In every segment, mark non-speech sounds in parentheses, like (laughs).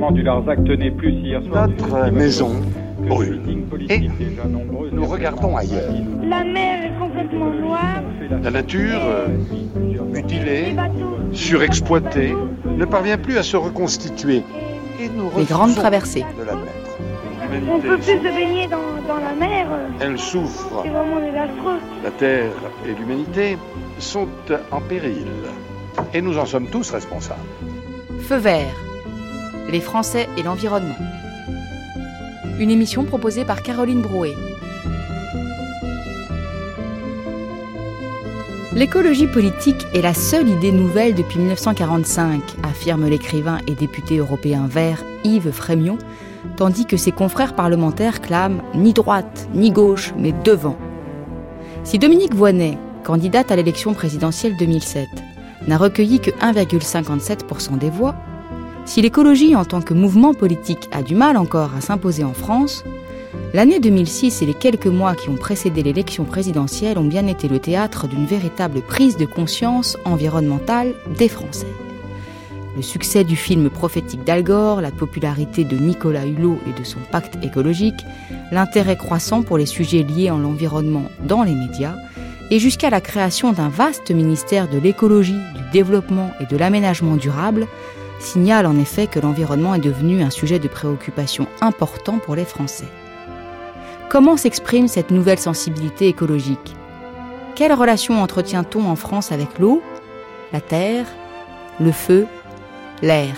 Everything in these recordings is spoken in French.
rassemblement du Larzac tenait plus hier soir. Notre maison brûle. Et nous regardons ailleurs. La mer est complètement noire. La nature, euh, mutilée, surexploitée, ne parvient plus à se reconstituer. Et nous Les grandes traversées. de l'admettre. On peut plus se baigner dans, dans la mer. Elle souffre. C'est vraiment désastreux. La Terre et l'humanité sont en péril. Et nous en sommes tous responsables. Feu vert. Les Français et l'environnement. Une émission proposée par Caroline Brouet. L'écologie politique est la seule idée nouvelle depuis 1945, affirme l'écrivain et député européen vert Yves Frémion, tandis que ses confrères parlementaires clament ni droite, ni gauche, mais devant. Si Dominique Voynet, candidate à l'élection présidentielle 2007, n'a recueilli que 1,57% des voix, si l'écologie en tant que mouvement politique a du mal encore à s'imposer en France, l'année 2006 et les quelques mois qui ont précédé l'élection présidentielle ont bien été le théâtre d'une véritable prise de conscience environnementale des Français. Le succès du film prophétique d'Al Gore, la popularité de Nicolas Hulot et de son pacte écologique, l'intérêt croissant pour les sujets liés à l'environnement dans les médias, et jusqu'à la création d'un vaste ministère de l'écologie, du développement et de l'aménagement durable, signale en effet que l'environnement est devenu un sujet de préoccupation important pour les Français. Comment s'exprime cette nouvelle sensibilité écologique? Quelle relation entretient-on en France avec l'eau, la terre, le feu, l'air?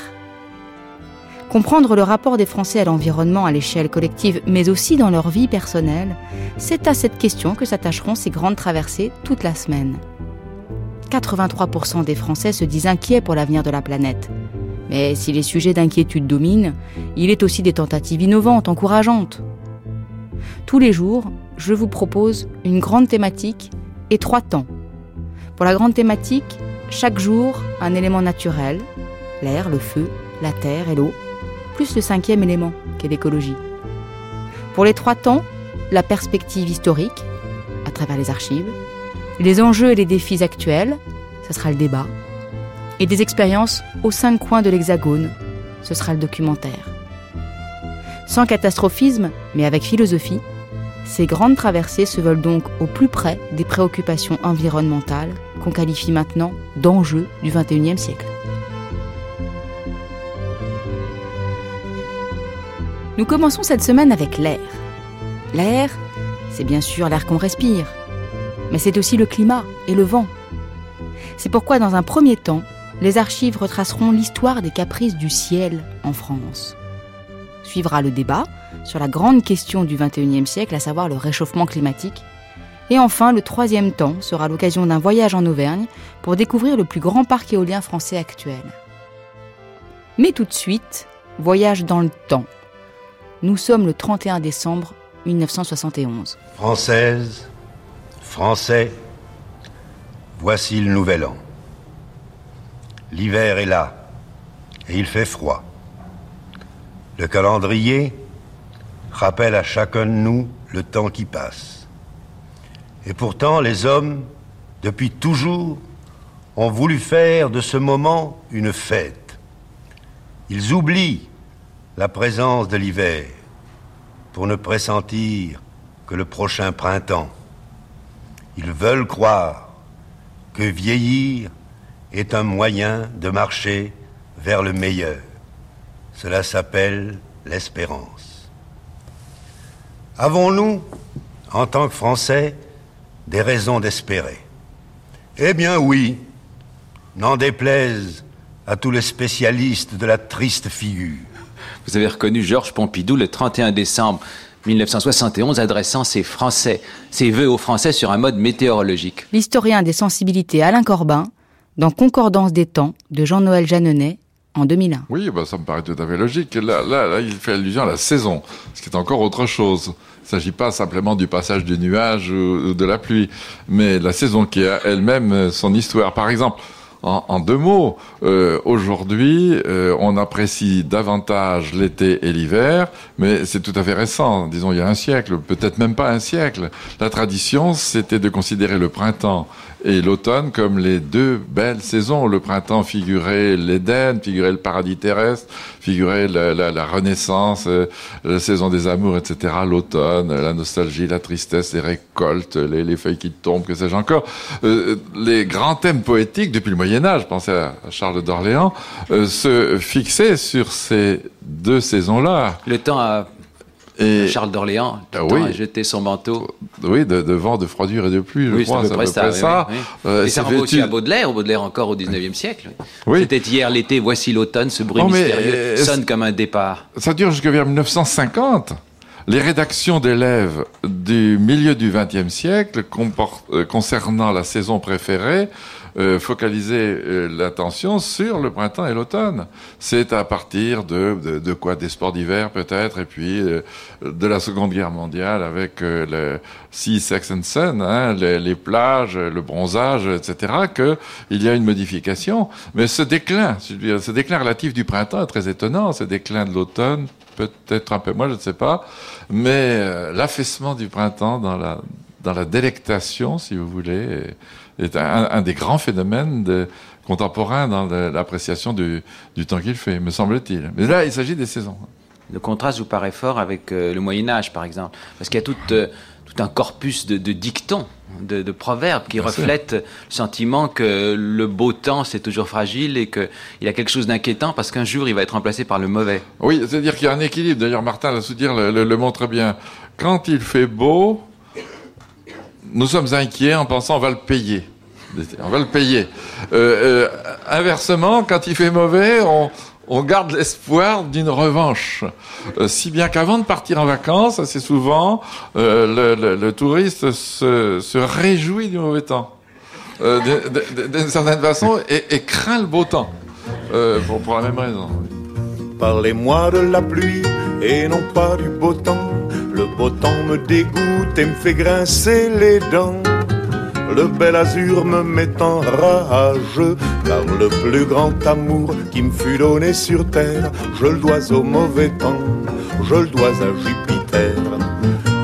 Comprendre le rapport des Français à l'environnement à l'échelle collective, mais aussi dans leur vie personnelle, c'est à cette question que s'attacheront ces grandes traversées toute la semaine. 83% des Français se disent inquiets pour l'avenir de la planète. Mais si les sujets d'inquiétude dominent, il est aussi des tentatives innovantes, encourageantes. Tous les jours, je vous propose une grande thématique et trois temps. Pour la grande thématique, chaque jour, un élément naturel, l'air, le feu, la terre et l'eau, plus le cinquième élément, qu'est l'écologie. Pour les trois temps, la perspective historique, à travers les archives, les enjeux et les défis actuels, ce sera le débat, et des expériences aux cinq coins de l'hexagone, ce sera le documentaire. Sans catastrophisme, mais avec philosophie, ces grandes traversées se veulent donc au plus près des préoccupations environnementales qu'on qualifie maintenant d'enjeux du XXIe siècle. Nous commençons cette semaine avec l'air. L'air, c'est bien sûr l'air qu'on respire, mais c'est aussi le climat et le vent. C'est pourquoi dans un premier temps, les archives retraceront l'histoire des caprices du ciel en France. Suivra le débat sur la grande question du XXIe siècle, à savoir le réchauffement climatique. Et enfin, le troisième temps sera l'occasion d'un voyage en Auvergne pour découvrir le plus grand parc éolien français actuel. Mais tout de suite, voyage dans le temps. Nous sommes le 31 décembre 1971. Française, Français, voici le nouvel an. L'hiver est là et il fait froid. Le calendrier rappelle à chacun de nous le temps qui passe. Et pourtant, les hommes, depuis toujours, ont voulu faire de ce moment une fête. Ils oublient la présence de l'hiver pour ne pressentir que le prochain printemps. Ils veulent croire que vieillir est un moyen de marcher vers le meilleur. Cela s'appelle l'espérance. Avons-nous, en tant que Français, des raisons d'espérer? Eh bien oui, n'en déplaise à tous les spécialistes de la triste figure. Vous avez reconnu Georges Pompidou le 31 décembre 1971 adressant ses Français, ses vœux aux Français sur un mode météorologique. L'historien des sensibilités Alain Corbin, dans Concordance des temps de Jean-Noël Jeanneney en 2001. Oui, bah, ça me paraît tout à fait logique. Là, là, là, il fait allusion à la saison, ce qui est encore autre chose. Il ne s'agit pas simplement du passage du nuage ou de la pluie, mais la saison qui a elle-même son histoire. Par exemple, en, en deux mots, euh, aujourd'hui, euh, on apprécie davantage l'été et l'hiver, mais c'est tout à fait récent, disons il y a un siècle, peut-être même pas un siècle. La tradition, c'était de considérer le printemps et l'automne comme les deux belles saisons. Le printemps figurait l'Éden, figurait le paradis terrestre, figurait la, la, la renaissance, euh, la saison des amours, etc. L'automne, la nostalgie, la tristesse, les récoltes, les, les feuilles qui tombent, que sais-je encore. Euh, les grands thèmes poétiques depuis le Moyen Âge, pensez à, Charles d'Orléans, euh, se fixaient sur ces deux saisons-là. Le temps a Et Charles d'Orléans, Ah oui. a jeté son manteau. oui, de, de vent, de froidure et de pluie, je Oui, c'est crois, à peu c'est à près peu ça. près oui, ça. oui, oui. Euh, et ça renvoie aussi à Baudelaire, Baudelaire encore au 19e siècle. C'était hier l'été, voici l'automne, ce bruit mais, mystérieux sonne comme un départ. Ça dure jusqu'à vers 1950. Les rédactions d'élèves du milieu du XXe siècle euh, concernant la saison préférée euh, focalisaient euh, l'attention sur le printemps et l'automne. C'est à partir de, quoi? Des sports d'hiver peut-être, et puis euh, de la Seconde Guerre mondiale avec le Sea, Sex and Sun, hein, les, plages, le bronzage, etc., que il y a une modification. Mais ce déclin, ce déclin relatif du printemps est très étonnant. Ce déclin de l'automne, peut-être un peu moins, je ne sais pas. Mais l'affaissement du printemps dans la, dans la délectation, si vous voulez, est, un, un des grands phénomènes de, contemporains dans l'appréciation du, du temps qu'il fait, me semble-t-il. Mais là, il s'agit des saisons. Le contraste vous paraît fort avec euh, le Moyen Âge, par exemple, parce qu'il y a tout, euh, tout un corpus de, de dictons, de, de proverbes qui Bien sûr. reflètent le sentiment que le beau temps c'est toujours fragile et qu'il y a quelque chose d'inquiétant parce qu'un jour il va être remplacé par le mauvais. Oui, c'est-à-dire qu'il y a un équilibre. D'ailleurs, Martin, la soutien le, le, le montre bien. Quand il fait beau, nous sommes inquiets en pensant on va le payer. On va le payer. Euh, euh, inversement, quand il fait mauvais, on, garde l'espoir d'une revanche. Euh, si bien qu'avant de partir en vacances, assez souvent, le, touriste se, réjouit du mauvais temps. D'une certaine façon, et, craint le beau temps. Pour la même raison. Parlez-moi de la pluie et non pas du beau temps. Le beau temps me dégoûte et me fait grincer les dents. Le bel azur me met en rage, car le plus grand amour qui me fut donné sur terre, je le dois au mauvais temps, je le dois à Jupiter.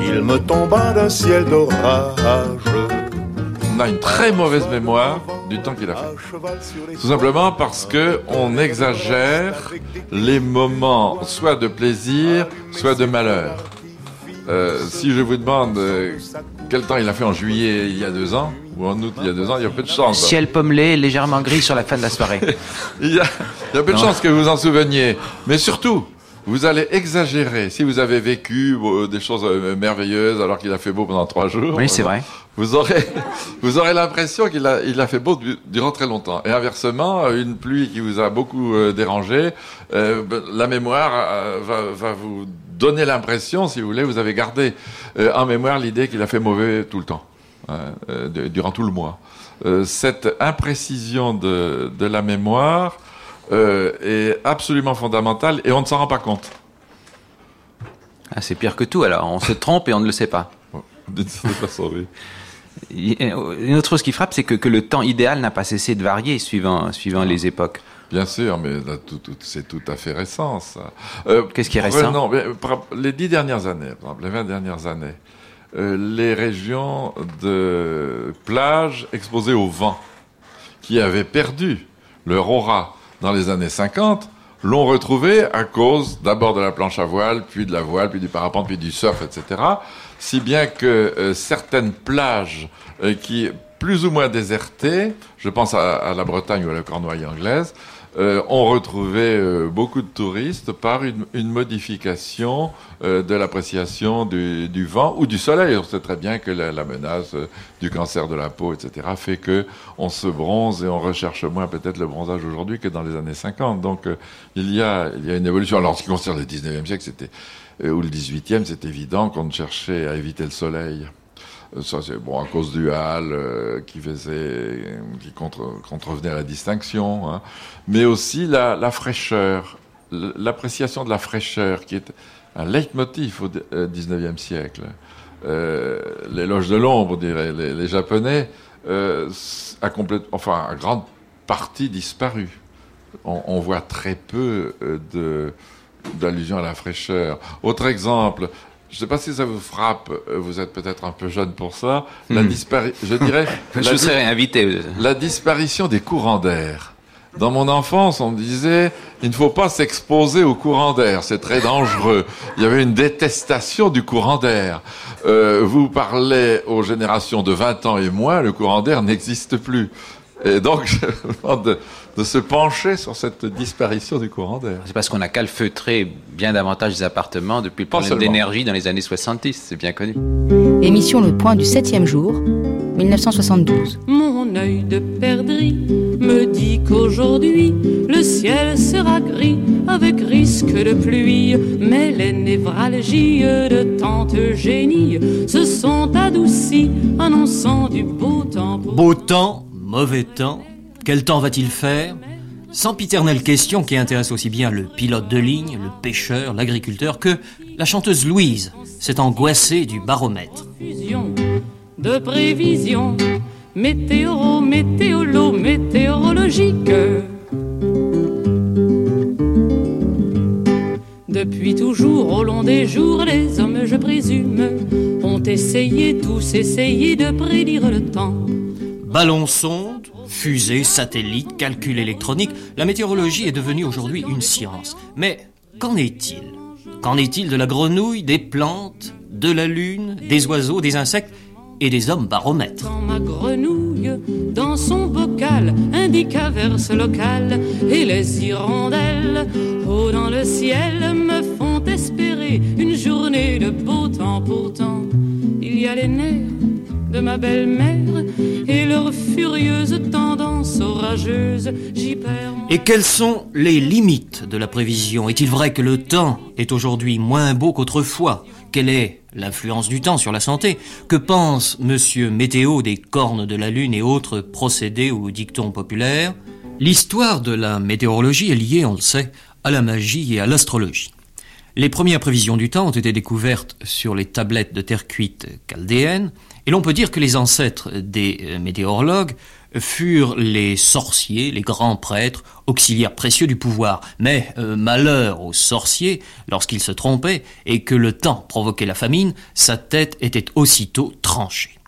Il me tomba d'un ciel d'orage. On a une très mauvaise mémoire du temps qu'il a fait. Tout simplement parce que on exagère les moments soit de plaisir, soit de malheur. Euh, si je vous demande euh, quel temps il a fait en juillet il y a deux ans, ou en août il y a deux ans, il y a peu de chance. Ciel pommelé, légèrement gris sur la fin de la soirée. (laughs) Il y a, il y a peu de chance que vous en souveniez. Mais surtout, vous allez exagérer. Si vous avez vécu euh, des choses merveilleuses alors qu'il a fait beau pendant trois jours. Oui, c'est vrai. Vous aurez, (laughs) vous aurez l'impression qu'il a, il a fait beau du- durant très longtemps. Et inversement, une pluie qui vous a beaucoup euh, dérangé, euh, ben, la mémoire euh, va, va vous donner l'impression, si vous voulez, vous avez gardé euh, en mémoire l'idée qu'il a fait mauvais tout le temps, hein, euh, de- durant tout le mois. Euh, cette imprécision de, de la mémoire euh, est absolument fondamentale et on ne s'en rend pas compte. Ah, c'est pire que tout alors, on se trompe et on ne le sait pas. D'une certaine façon, oui. Une autre chose qui frappe, c'est que, que le temps idéal n'a pas cessé de varier suivant, suivant les époques. Bien sûr, mais c'est tout à fait récent, ça. Euh, Qu'est-ce qui est récent Non, les dix dernières années, par exemple, les 20 dernières années, euh, les régions de plage exposées au vent, qui avaient perdu leur aura dans les années 50, l'ont retrouvé à cause d'abord de la planche à voile, puis de la voile, puis du parapente, puis du surf, etc. Si bien que euh, certaines plages euh, qui, plus ou moins désertées, je pense à, à la Bretagne ou à la Cornouaille anglaise, euh, ont retrouvé euh, beaucoup de touristes par une, une modification euh, de l'appréciation du, du vent ou du soleil. On sait très bien que la, la menace euh, du cancer de la peau, etc., fait que on se bronze et on recherche moins peut-être le bronzage aujourd'hui que dans les années 50. Donc il y a il y a une évolution. Alors en ce qui concerne le 19e siècle, c'était ou le 18e, c'est évident qu'on cherchait à éviter le soleil. Euh, Ça, c'est bon à cause du hall euh, qui faisait, qui contre, contrevenait à la distinction, hein. mais aussi la, fraîcheur, l'appréciation de la fraîcheur qui est un leitmotiv au euh, 19e siècle. Euh, L'éloge de l'ombre, diraient les, Japonais, euh, a complète, enfin, a grande partie disparu. On, voit très peu euh, de d'allusion à la fraîcheur. Autre exemple, je ne sais pas si ça vous frappe, euh, vous êtes peut-être un peu jeune pour ça, la Hmm. je dirais, (laughs) Je serais invité. la disparition des courants d'air. Dans mon enfance, on me disait, il ne faut pas s'exposer au courant d'air, c'est très dangereux. Il y avait une détestation du courant d'air. Euh, vous parlez aux générations de 20 ans et moins, le courant d'air n'existe plus. Et donc, (laughs) je me demande de, se pencher sur cette disparition du courant d'air. C'est parce qu'on a calfeutré bien davantage les appartements depuis le problème d'énergie dans les années 70, c'est bien connu. Émission Le Point du septième jour, 1972. Mon œil de perdrix me dit qu'aujourd'hui le ciel sera gris avec risque de pluie. Mais les névralgies de tante Eugénie se sont adoucies, annonçant du beau temps pour Beau temps, mauvais temps, quel temps va-t-il faire Sempiternelle question qui intéresse aussi bien le pilote de ligne, le pêcheur, l'agriculteur que la chanteuse Louise, s'est angoissée du baromètre. de prévisions météoro, météolo, météorologique. Depuis toujours, au long des jours, les hommes, je présume, ont essayé, tous essayé de prédire le temps. Ballon sonde, fusée, satellite, calcul électronique, la météorologie est devenue aujourd'hui une science. Mais qu'en est-il? Qu'en est-il de la grenouille, des plantes, de la lune, des oiseaux, des insectes et des hommes baromètres? Quand ma grenouille, dans son bocal, indique averse locale, et les hirondelles, haut dans le ciel, me font espérer une journée de beau temps. Pourtant, il y a les nerfs et Et quelles sont les limites de la prévision? Est-il vrai que le temps est aujourd'hui moins beau qu'autrefois? Quelle est l'influence du temps sur la santé? Que pense Monsieur Météo des cornes de la Lune et autres procédés ou dictons populaires? L'histoire de la météorologie est liée, on le sait, à la magie et à l'astrologie. Les premières prévisions du temps ont été découvertes sur les tablettes de terre cuite chaldéennes, et l'on peut dire que les ancêtres des euh, météorologues furent les sorciers, les grands prêtres, auxiliaires précieux du pouvoir. Mais euh, malheur aux sorciers, lorsqu'ils se trompaient et que le temps provoquait la famine, sa tête était aussitôt tranchée.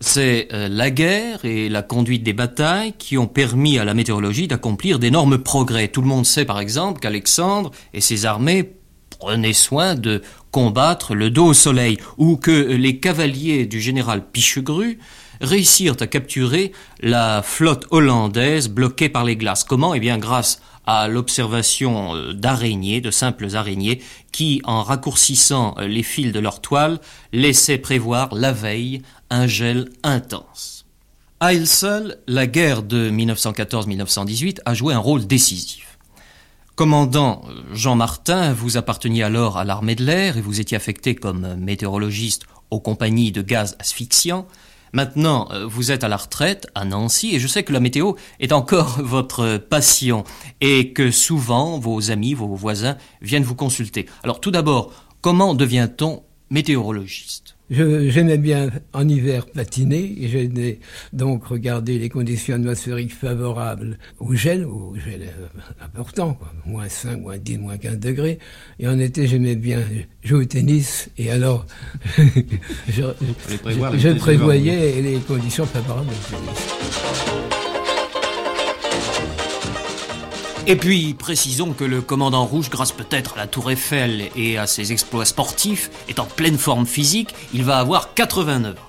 C'est euh, la guerre et la conduite des batailles qui ont permis à la météorologie d'accomplir d'énormes progrès. Tout le monde sait par exemple qu'Alexandre et ses armées prenaient soin de combattre le dos au soleil, ou que les cavaliers du général Pichegru réussirent à capturer la flotte hollandaise bloquée par les glaces. Comment? Eh bien grâce à l'observation euh, d'araignées, de simples araignées, qui, en raccourcissant euh, les fils de leur toile, laissaient prévoir la veille un gel intense. À elle seule, la guerre de 1914-1918 a joué un rôle décisif. Commandant Jean Martin, vous apparteniez alors à l'armée de l'air et vous étiez affecté comme météorologiste aux compagnies de gaz asphyxiants. Maintenant, euh, vous êtes à la retraite à Nancy et je sais que la météo est encore (laughs) votre passion et que souvent vos amis, vos voisins viennent vous consulter. Alors tout d'abord, comment devient-on météorologiste? J'aimais bien en hiver patiner et j'aimais donc regarder les conditions atmosphériques favorables au gel, au gel euh, important, quoi, moins 5, moins 10, moins 15 degrés. Et en été, j'aimais bien jouer au tennis et alors (laughs) je, je- prévoyais les conditions favorables au tennis. Et puis, précisons que le commandant rouge, grâce peut-être à la tour Eiffel et à ses exploits sportifs, est en pleine forme physique, il va avoir 89 ans.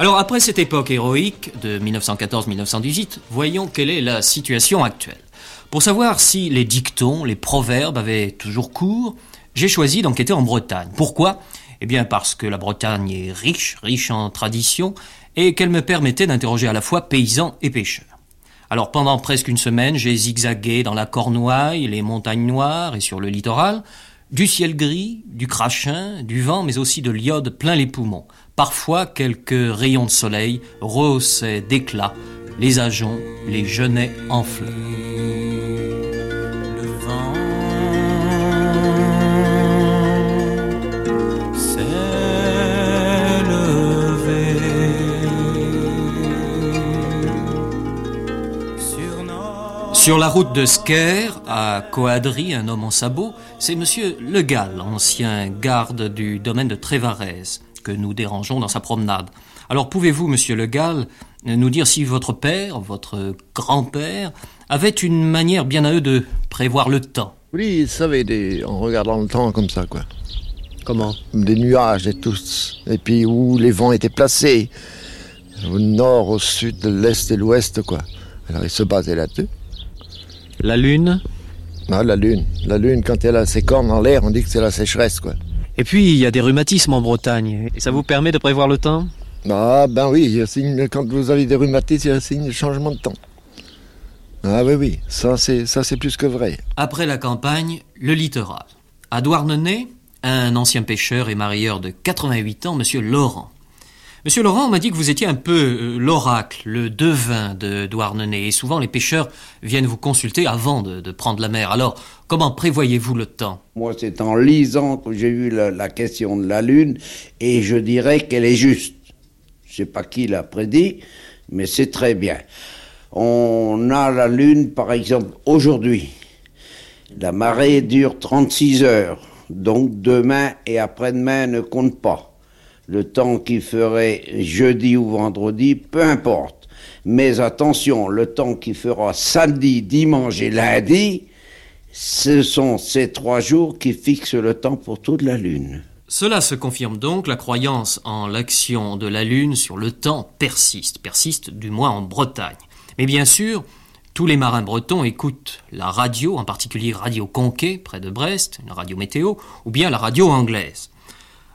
Alors après cette époque héroïque de 1914-1918, voyons quelle est la situation actuelle. Pour savoir si les dictons, les proverbes avaient toujours cours, j'ai choisi d'enquêter en Bretagne. Pourquoi? Eh bien parce que la Bretagne est riche, riche en traditions, et qu'elle me permettait d'interroger à la fois paysans et pêcheurs. Alors pendant presque une semaine, j'ai zigzagué dans la Cornouaille, les montagnes noires et sur le littoral, du ciel gris, du crachin, du vent, mais aussi de l'iode plein les poumons. Parfois, quelques rayons de soleil rehaussaient d'éclat les ajoncs, les genêts en fleurs. Sur la route de Sker, à Coadry, un homme en sabot, c'est monsieur Le Gall, ancien garde du domaine de Trévarez, que nous dérangeons dans sa promenade. Alors pouvez-vous, monsieur Le Gall, nous dire si votre père, votre grand-père, avait une manière bien à eux de prévoir le temps? Oui, ils savaient, des... en regardant le temps comme ça, quoi. Comment? Des nuages et tout. Et puis où les vents étaient placés. Au nord, au sud, l'est et l'ouest, quoi. Alors ils se basaient là-dessus. La lune Ah, la lune. La lune, quand elle a ses cornes en l'air, on dit que c'est la sécheresse, quoi. Et puis, il y a des rhumatismes en Bretagne. Et ça vous permet de prévoir le temps? Ah, ben oui, il y a signe, quand vous avez des rhumatismes, il y a un signe de changement de temps. Ah oui, oui, ça c'est, ça c'est plus que vrai. Après la campagne, le littoral. À Douarnenez, un ancien pêcheur et marieur de 88 ans, monsieur Laurent. Monsieur Laurent m'a dit que vous étiez un peu euh, l'oracle, le devin de Douarnenez, et souvent les pêcheurs viennent vous consulter avant de, prendre la mer. Alors, comment prévoyez-vous le temps? Moi, c'est en lisant que j'ai eu la, question de la Lune, et je dirais qu'elle est juste. Je sais pas qui l'a prédit, mais c'est très bien. On a la Lune, par exemple, aujourd'hui. La marée dure 36 heures, donc demain et après-demain ne comptent pas le temps qu'il ferait jeudi ou vendredi, peu importe. Mais attention, le temps qu'il fera samedi, dimanche et lundi, ce sont ces trois jours qui fixent le temps pour toute la Lune. Cela se confirme donc, la croyance en l'action de la Lune sur le temps persiste, persiste du moins en Bretagne. Mais bien sûr, tous les marins bretons écoutent la radio, en particulier Radio Conquet, près de Brest, une radio météo, ou bien la radio anglaise.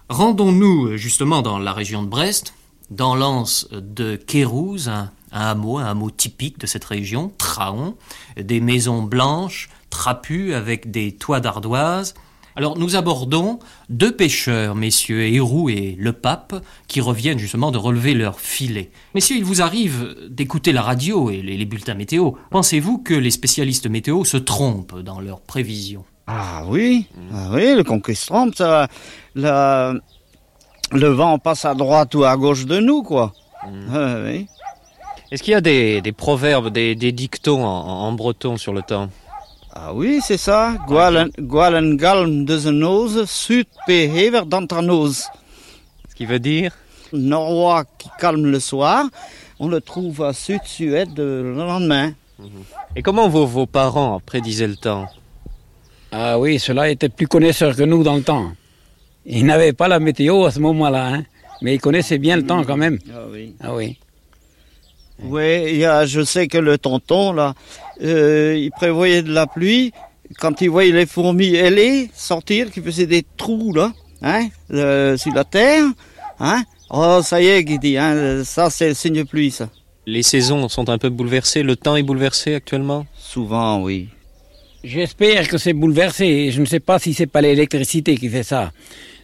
Rendons-nous justement dans la région de Brest, dans l'anse de Kérouz, un, hameau, un hameau typique de cette région, Traon, des maisons blanches, trapues avec des toits d'ardoise. Alors nous abordons deux pêcheurs, messieurs Héroux et Le Pape, qui reviennent justement de relever leur filet. Messieurs, il vous arrive d'écouter la radio et les bulletins météo. Pensez-vous que les spécialistes météo se trompent dans leurs prévisions? Ah oui, ah oui, le conquistron, ça, la, le vent passe à droite ou à gauche de nous, quoi. Mmh. Ah, oui. Est-ce qu'il y a des, des proverbes, des, des dictons en, en, breton sur le temps? Ah oui, c'est ça. Gualen galm de sud hever d'antanose. Ce qui veut dire? Norrois qui calme le soir, on le trouve à sud-sud le lendemain. Mmh. Et comment vos, vos parents prédisaient le temps? Ah oui, ceux-là étaient plus connaisseurs que nous dans le temps. Ils n'avaient pas la météo à ce moment-là, hein, mais ils connaissaient bien le temps quand même. Ah oui. Ah oui. Oui, il y a, je sais que le tonton, là, euh, il prévoyait de la pluie. Quand il voyait les fourmis ailées sortir, qui faisaient des trous, là, hein, euh, sur la terre, hein, oh, ça y est, il dit, hein, ça c'est le signe de pluie, ça. Les saisons sont un peu bouleversées, le temps est bouleversé actuellement? Souvent, oui. J'espère que c'est bouleversé. Je ne sais pas si c'est pas l'électricité qui fait ça.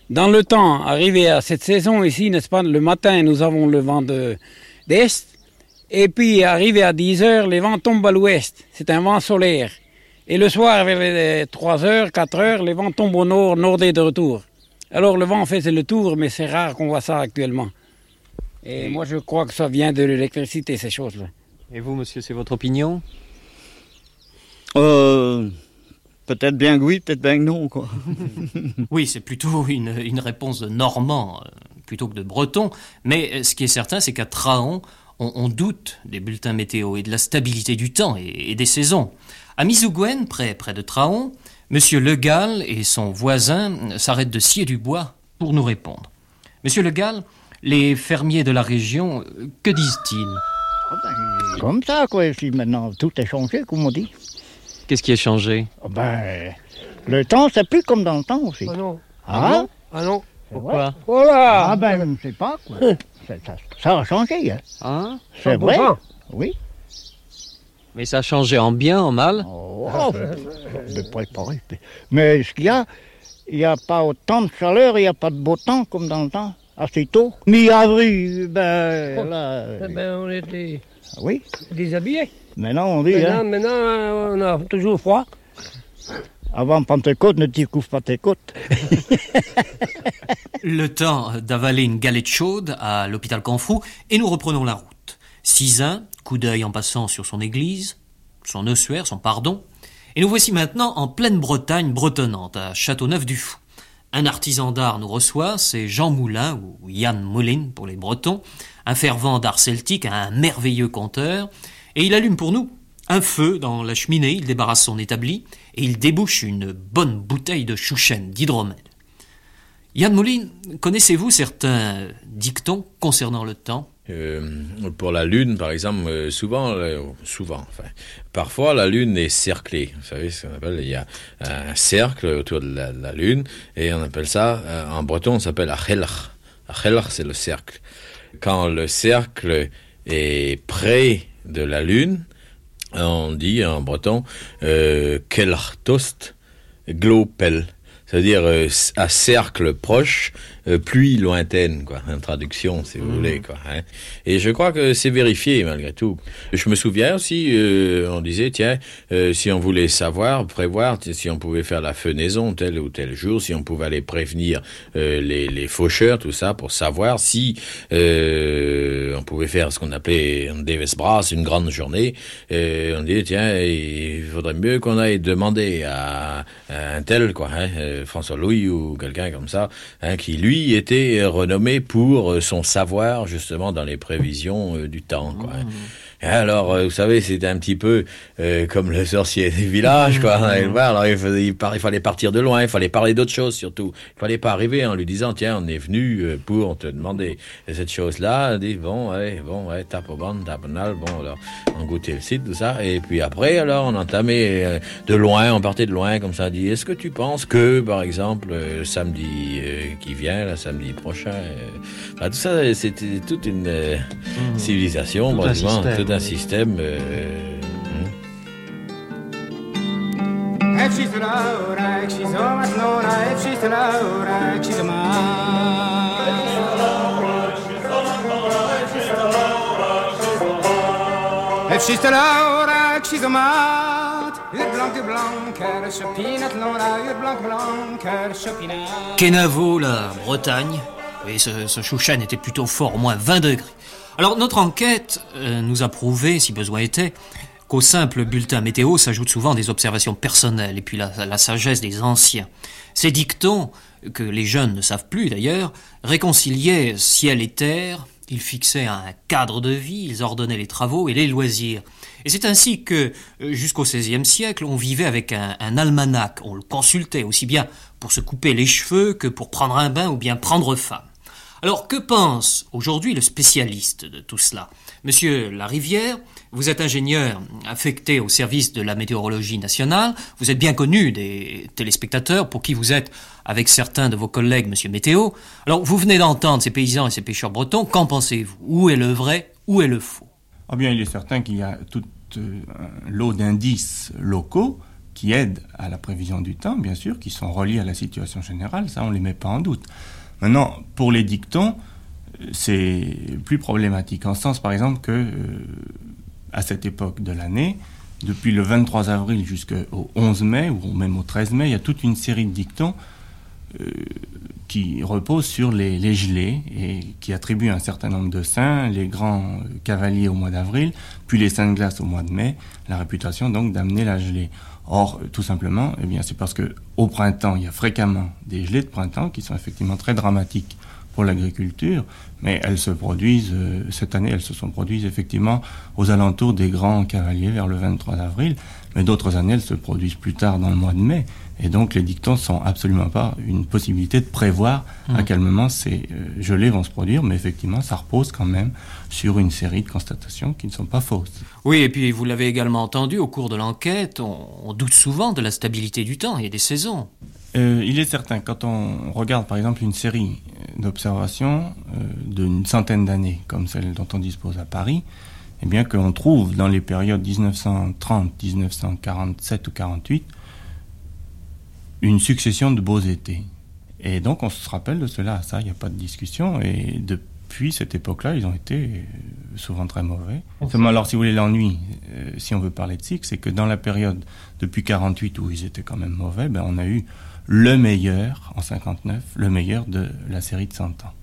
Dans le temps, arrivé à cette saison ici, n'est-ce pas, le matin, nous avons le vent de d'est. Et puis, arrivé à 10 heures, les vents tombent à l'ouest. C'est un vent solaire. Et le soir, vers 3 heures, 4 heures, les vents tombent au nord, nordé de retour. Alors, le vent fait le tour, mais c'est rare qu'on voit ça actuellement. Et moi, je crois que ça vient de l'électricité, ces choses-là. Et vous, monsieur, c'est votre opinion? Euh, peut-être bien que oui, peut-être bien que non, quoi. (laughs) oui, c'est plutôt une, une, réponse de Normand euh, plutôt que de Breton. Mais euh, ce qui est certain, c'est qu'à Traon, on, on, doute des bulletins météo et de la stabilité du temps et, et des saisons. À Misouguen, près, près de Traon, Monsieur Le Gall et son voisin s'arrêtent de scier du bois pour nous répondre. Monsieur Le Gall, les fermiers de la région, que disent-ils? Comme ça, quoi. Si maintenant tout est changé, comme on dit. Qu'est-ce qui a changé? Oh ben, Le temps, c'est plus comme dans le temps aussi. Ah non. Ah, non? Ah non? Pourquoi? Voilà Ah ben, je ne sais pas, quoi. ça, ça, ça, a changé. Hein. Hein c'est vrai? Oui. Mais ça a changé en bien, en mal? Oh, de préparer. Mais ce qu'il y a, il n'y a pas autant de chaleur, il n'y a pas de beau temps comme dans le temps, assez tôt. Mi-avril, ben oh, là... Eh ben, on était... Oui. Déshabillés. Maintenant, on dit. Maintenant, hein. maintenant, on a toujours froid. Avant Pentecôte, ne découvre pas tes côtes. (laughs) Le temps d'avaler une galette chaude à l'hôpital Canfrou et nous reprenons la route. Cisin, coup d'œil en passant sur son église. son ossuaire, son pardon. Et nous voici maintenant en pleine Bretagne bretonnante, à Châteauneuf-du-Fou. Un artisan d'art nous reçoit, c'est Jean Moulin, ou Yann Moulin pour les Bretons, un fervent d'art celtique, un merveilleux conteur, et il allume pour nous un feu dans la cheminée, il débarrasse son établi, et il débouche une bonne bouteille de chouchen d'hydromel. Yann Moulin, connaissez-vous certains dictons concernant le temps? Euh, pour la Lune, par exemple, euh, souvent, euh, souvent, enfin, parfois la Lune est cerclée. Vous savez ce qu'on appelle, il y a un cercle autour de la, Lune, et on appelle ça, en breton, on s'appelle Achelach. Achelach, c'est le cercle. Quand le cercle est près de la Lune, on dit en breton, euh, glopel. C'est-à-dire euh, à cercle proche, euh, pluie lointaine, quoi, en traduction, si vous Mhm. voulez, quoi. hein. Et je crois que c'est vérifié, malgré tout. Je me souviens aussi, euh, on disait, tiens, euh, si on voulait savoir, prévoir, si on pouvait faire la fenaison tel ou tel jour, si on pouvait aller prévenir euh, les, les faucheurs, tout ça, pour savoir si euh, on pouvait faire ce qu'on appelait un Davis Brass, une grande journée, on disait, tiens, il faudrait mieux qu'on aille demander à, à un tel, quoi, hein, François Louis ou quelqu'un comme ça, hein, qui lui était euh, renommé pour euh, son savoir justement dans les prévisions euh, du temps, hein. Alors, euh, vous savez, c'était un petit peu euh, comme le sorcier des villages, quoi. Voir. Alors, il, faisait- il par- il fallait partir de loin, il fallait parler d'autres choses surtout. Il fallait pas arriver en lui disant, tiens, on est venu euh, pour te demander cette chose-là. Dit, bon, ouais, bon, ouais, tape au tape bon, alors, on goûtait le site, tout ça. Et puis après, alors, on entamait euh, de loin, on partait de loin, comme ça, on dit, est-ce que tu penses que, par exemple, euh, le samedi euh, qui vient, le samedi prochain, euh, bah, tout ça, c'était toute une euh, civilisation, Tout un pratiquement, système, euh, If she's she's a er er. Kenavo, la Bretagne. Oui, ce, ce chouchen était plutôt fort, au moins 20 degrés. Alors, notre enquête euh, nous a prouvé, si besoin était, qu'au simple bulletin météo s'ajoutent souvent des observations personnelles et puis la, la sagesse des anciens. Ces dictons, que les jeunes ne savent plus d'ailleurs, réconciliaient ciel et terre, ils fixaient un cadre de vie, ils ordonnaient les travaux et les loisirs. Et c'est ainsi que, euh, jusqu'au XVIe siècle, on vivait avec un, un almanach, on le consultait aussi bien pour se couper les cheveux que pour prendre un bain ou bien prendre femme. Alors, que pense aujourd'hui le spécialiste de tout cela? Monsieur Larivière, vous êtes ingénieur affecté au service de la météorologie nationale, vous êtes bien connu des téléspectateurs pour qui vous êtes, avec certains de vos collègues, Monsieur Météo. Alors, vous venez d'entendre ces paysans et ces pêcheurs bretons, qu'en pensez-vous? Où est le vrai? Où est le faux? Ah bien, il est certain qu'il y a tout euh, lot d'indices locaux qui aident à la prévision du temps, bien sûr, qui sont reliés à la situation générale, ça on ne les met pas en doute. Maintenant, pour les dictons, c'est plus problématique, en ce sens par exemple que euh, à cette époque de l'année, depuis le 23 avril jusqu'au 11 mai, ou même au 13 mai, il y a toute une série de dictons euh, qui reposent sur les, les gelées et qui attribuent un certain nombre de saints, les grands cavaliers au mois d'avril, puis les saints de glace au mois de mai, la réputation donc d'amener la gelée. Or, tout simplement, eh c'est parce que au printemps, il y a fréquemment des gelées de printemps qui sont effectivement très dramatiques pour l'agriculture, mais elles se produisent, euh, cette année, elles se sont produites effectivement aux alentours des grands cavaliers vers le 23 avril, mais d'autres années, elles se produisent plus tard dans le mois de mai. Et donc, les dictons sont absolument pas une possibilité de prévoir à Mhm. quel moment ces euh, gelées vont se produire, mais effectivement, ça repose quand même sur une série de constatations qui ne sont pas fausses. Oui, et puis vous l'avez également entendu au cours de l'enquête, on, on doute souvent de la stabilité du temps et des saisons. Euh, il est certain, quand on regarde par exemple une série d'observations euh, d'une centaine d'années, comme celle dont on dispose à Paris, eh bien qu'on trouve dans les périodes 1930, 1947 ou 48 une succession de beaux étés. Et donc on se rappelle de cela, ça, il n'y a pas de discussion. Et depuis cette époque-là, ils ont été euh, souvent très mauvais. Seulement, alors, si vous voulez, l'ennui, euh, si on veut parler de cycle, c'est que dans la période depuis 48 où ils étaient quand même mauvais, ben, on a eu le meilleur en 59, le meilleur de la série de 100 ans.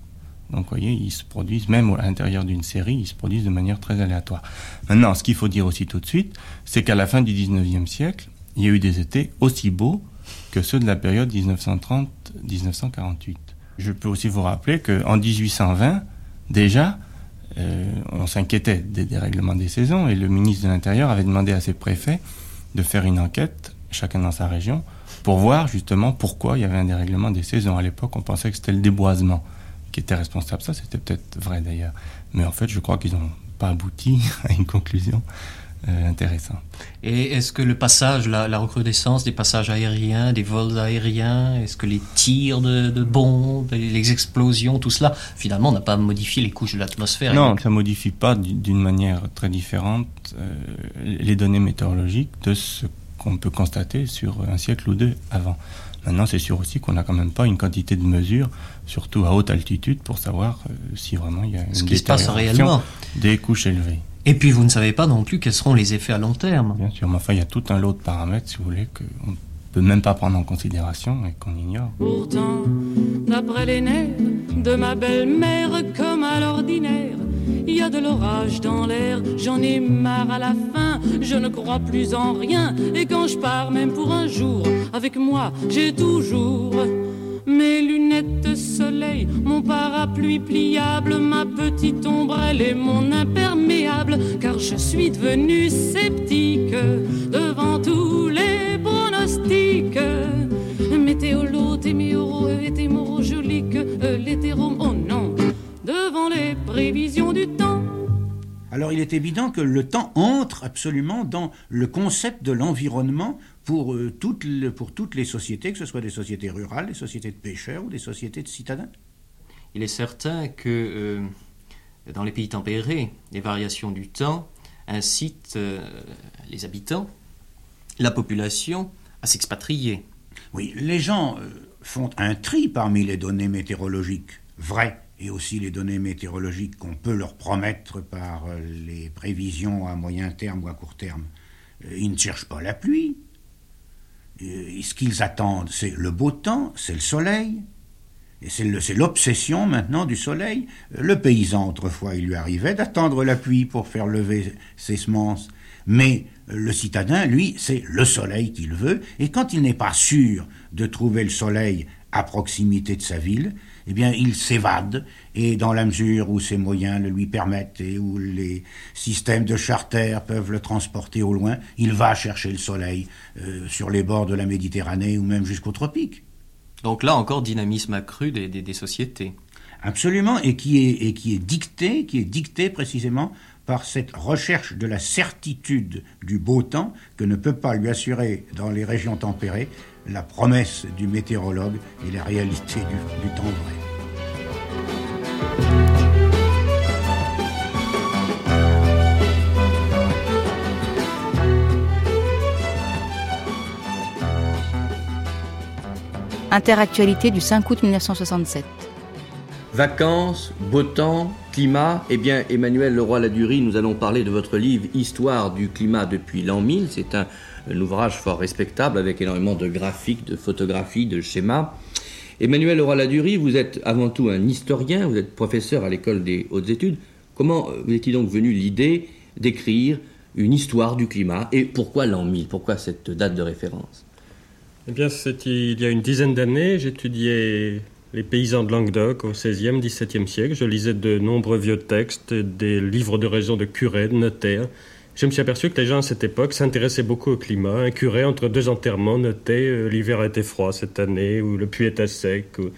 Donc, vous voyez, ils se produisent, même à l'intérieur d'une série, ils se produisent de manière très aléatoire. Maintenant, ce qu'il faut dire aussi tout de suite, c'est qu'à la fin du 19e siècle, il y a eu des étés aussi beaux que ceux de la période 1930-1948. Je peux aussi vous rappeler qu'en 1820, déjà, euh, on s'inquiétait des dérèglements des saisons et le ministre de l'Intérieur avait demandé à ses préfets de faire une enquête, chacun dans sa région, pour voir justement pourquoi il y avait un dérèglement des saisons. À l'époque, on pensait que c'était le déboisement qui était responsable. Ça, c'était peut-être vrai d'ailleurs. Mais en fait, je crois qu'ils n'ont pas abouti (laughs) à une conclusion euh, intéressante. Et est-ce que le passage, la, la, recrudescence des passages aériens, des vols aériens, est-ce que les tirs de, de, bombes, les explosions, tout cela, finalement, n'a pas modifié les couches de l'atmosphère? Non, ça ne modifie pas d'une manière très différente euh, les données météorologiques de ce qu'on peut constater sur un siècle ou deux avant. Maintenant, c'est sûr aussi qu'on n'a quand même pas une quantité de mesures, surtout à haute altitude, pour savoir euh, si vraiment il y a une ce qui se passe réellement des couches élevées. Et puis vous ne savez pas non plus quels seront les effets à long terme. Bien sûr, mais enfin il y a tout un lot de paramètres, si vous voulez, qu'on ne peut même pas prendre en considération et qu'on ignore. Pourtant, d'après les nerfs de ma belle-mère, comme à l'ordinaire, il y a de l'orage dans l'air, j'en ai marre à la fin, je ne crois plus en rien, et quand je pars, même pour un jour, avec moi, j'ai toujours mes lunettes soleil, mon parapluie pliable, ma petite ombrelle et mon imperméable, car je suis devenu sceptique devant tous les pronostics. Météolo, téméoro, hétémoro, jolique, l'hétéro, oh non, devant les prévisions du temps. Alors il est évident que le temps entre absolument dans le concept de l'environnement pour, euh, toutes le, pour toutes les sociétés, que ce soit des sociétés rurales, des sociétés de pêcheurs ou des sociétés de citadins. Il est certain que euh, dans les pays tempérés, les variations du temps incitent euh, les habitants, la population, à s'expatrier. Oui, les gens euh, font un tri parmi les données météorologiques vraies et aussi les données météorologiques qu'on peut leur promettre par euh, les prévisions à moyen terme ou à court terme. Euh, Ils ne cherchent pas la pluie. Euh, Ce qu'ils attendent, c'est le beau temps, c'est le soleil. Et c'est l'obsession maintenant du soleil. Le paysan, autrefois, il lui arrivait d'attendre la pluie pour faire lever ses semences. Mais le citadin, lui, c'est le soleil qu'il veut. Et quand il n'est pas sûr de trouver le soleil à proximité de sa ville, eh bien, il s'évade. Et dans la mesure où ses moyens le lui permettent et où les systèmes de charter peuvent le transporter au loin, il va chercher le soleil euh, sur les bords de la Méditerranée ou même jusqu'aux tropiques. Donc là encore, dynamisme accru des, des- des sociétés. Absolument, et qui est, et qui est dicté, qui est dicté précisément par cette recherche de la certitude du beau temps que ne peut pas lui assurer dans les régions tempérées la promesse du météorologue et la réalité du, du temps vrai. Interactualité du 5 août 1967. Vacances, beau temps, climat, eh bien Emmanuel Leroy-Ladurie, nous allons parler de votre livre Histoire du climat depuis l'an 1000. C'est un, ouvrage fort respectable avec énormément de graphiques, de photographies, de schémas. Emmanuel Leroy-Ladurie, vous êtes avant tout un historien, vous êtes professeur à l'école des hautes études. Comment euh, vous est-il donc venu l'idée d'écrire une histoire du climat et pourquoi l'an 1000 Pourquoi cette date de référence? Eh bien, c'est il y a une dizaine d'années, j'étudiais les paysans de Languedoc au XVIe, XVIIe siècle. Je lisais de nombreux vieux textes, des livres de raison de curés, de notaires. Je me suis aperçu que les gens à cette époque s'intéressaient beaucoup au climat. Un curé, entre deux enterrements, notait euh, l'hiver a été froid cette année, ou le puits était sec. ou-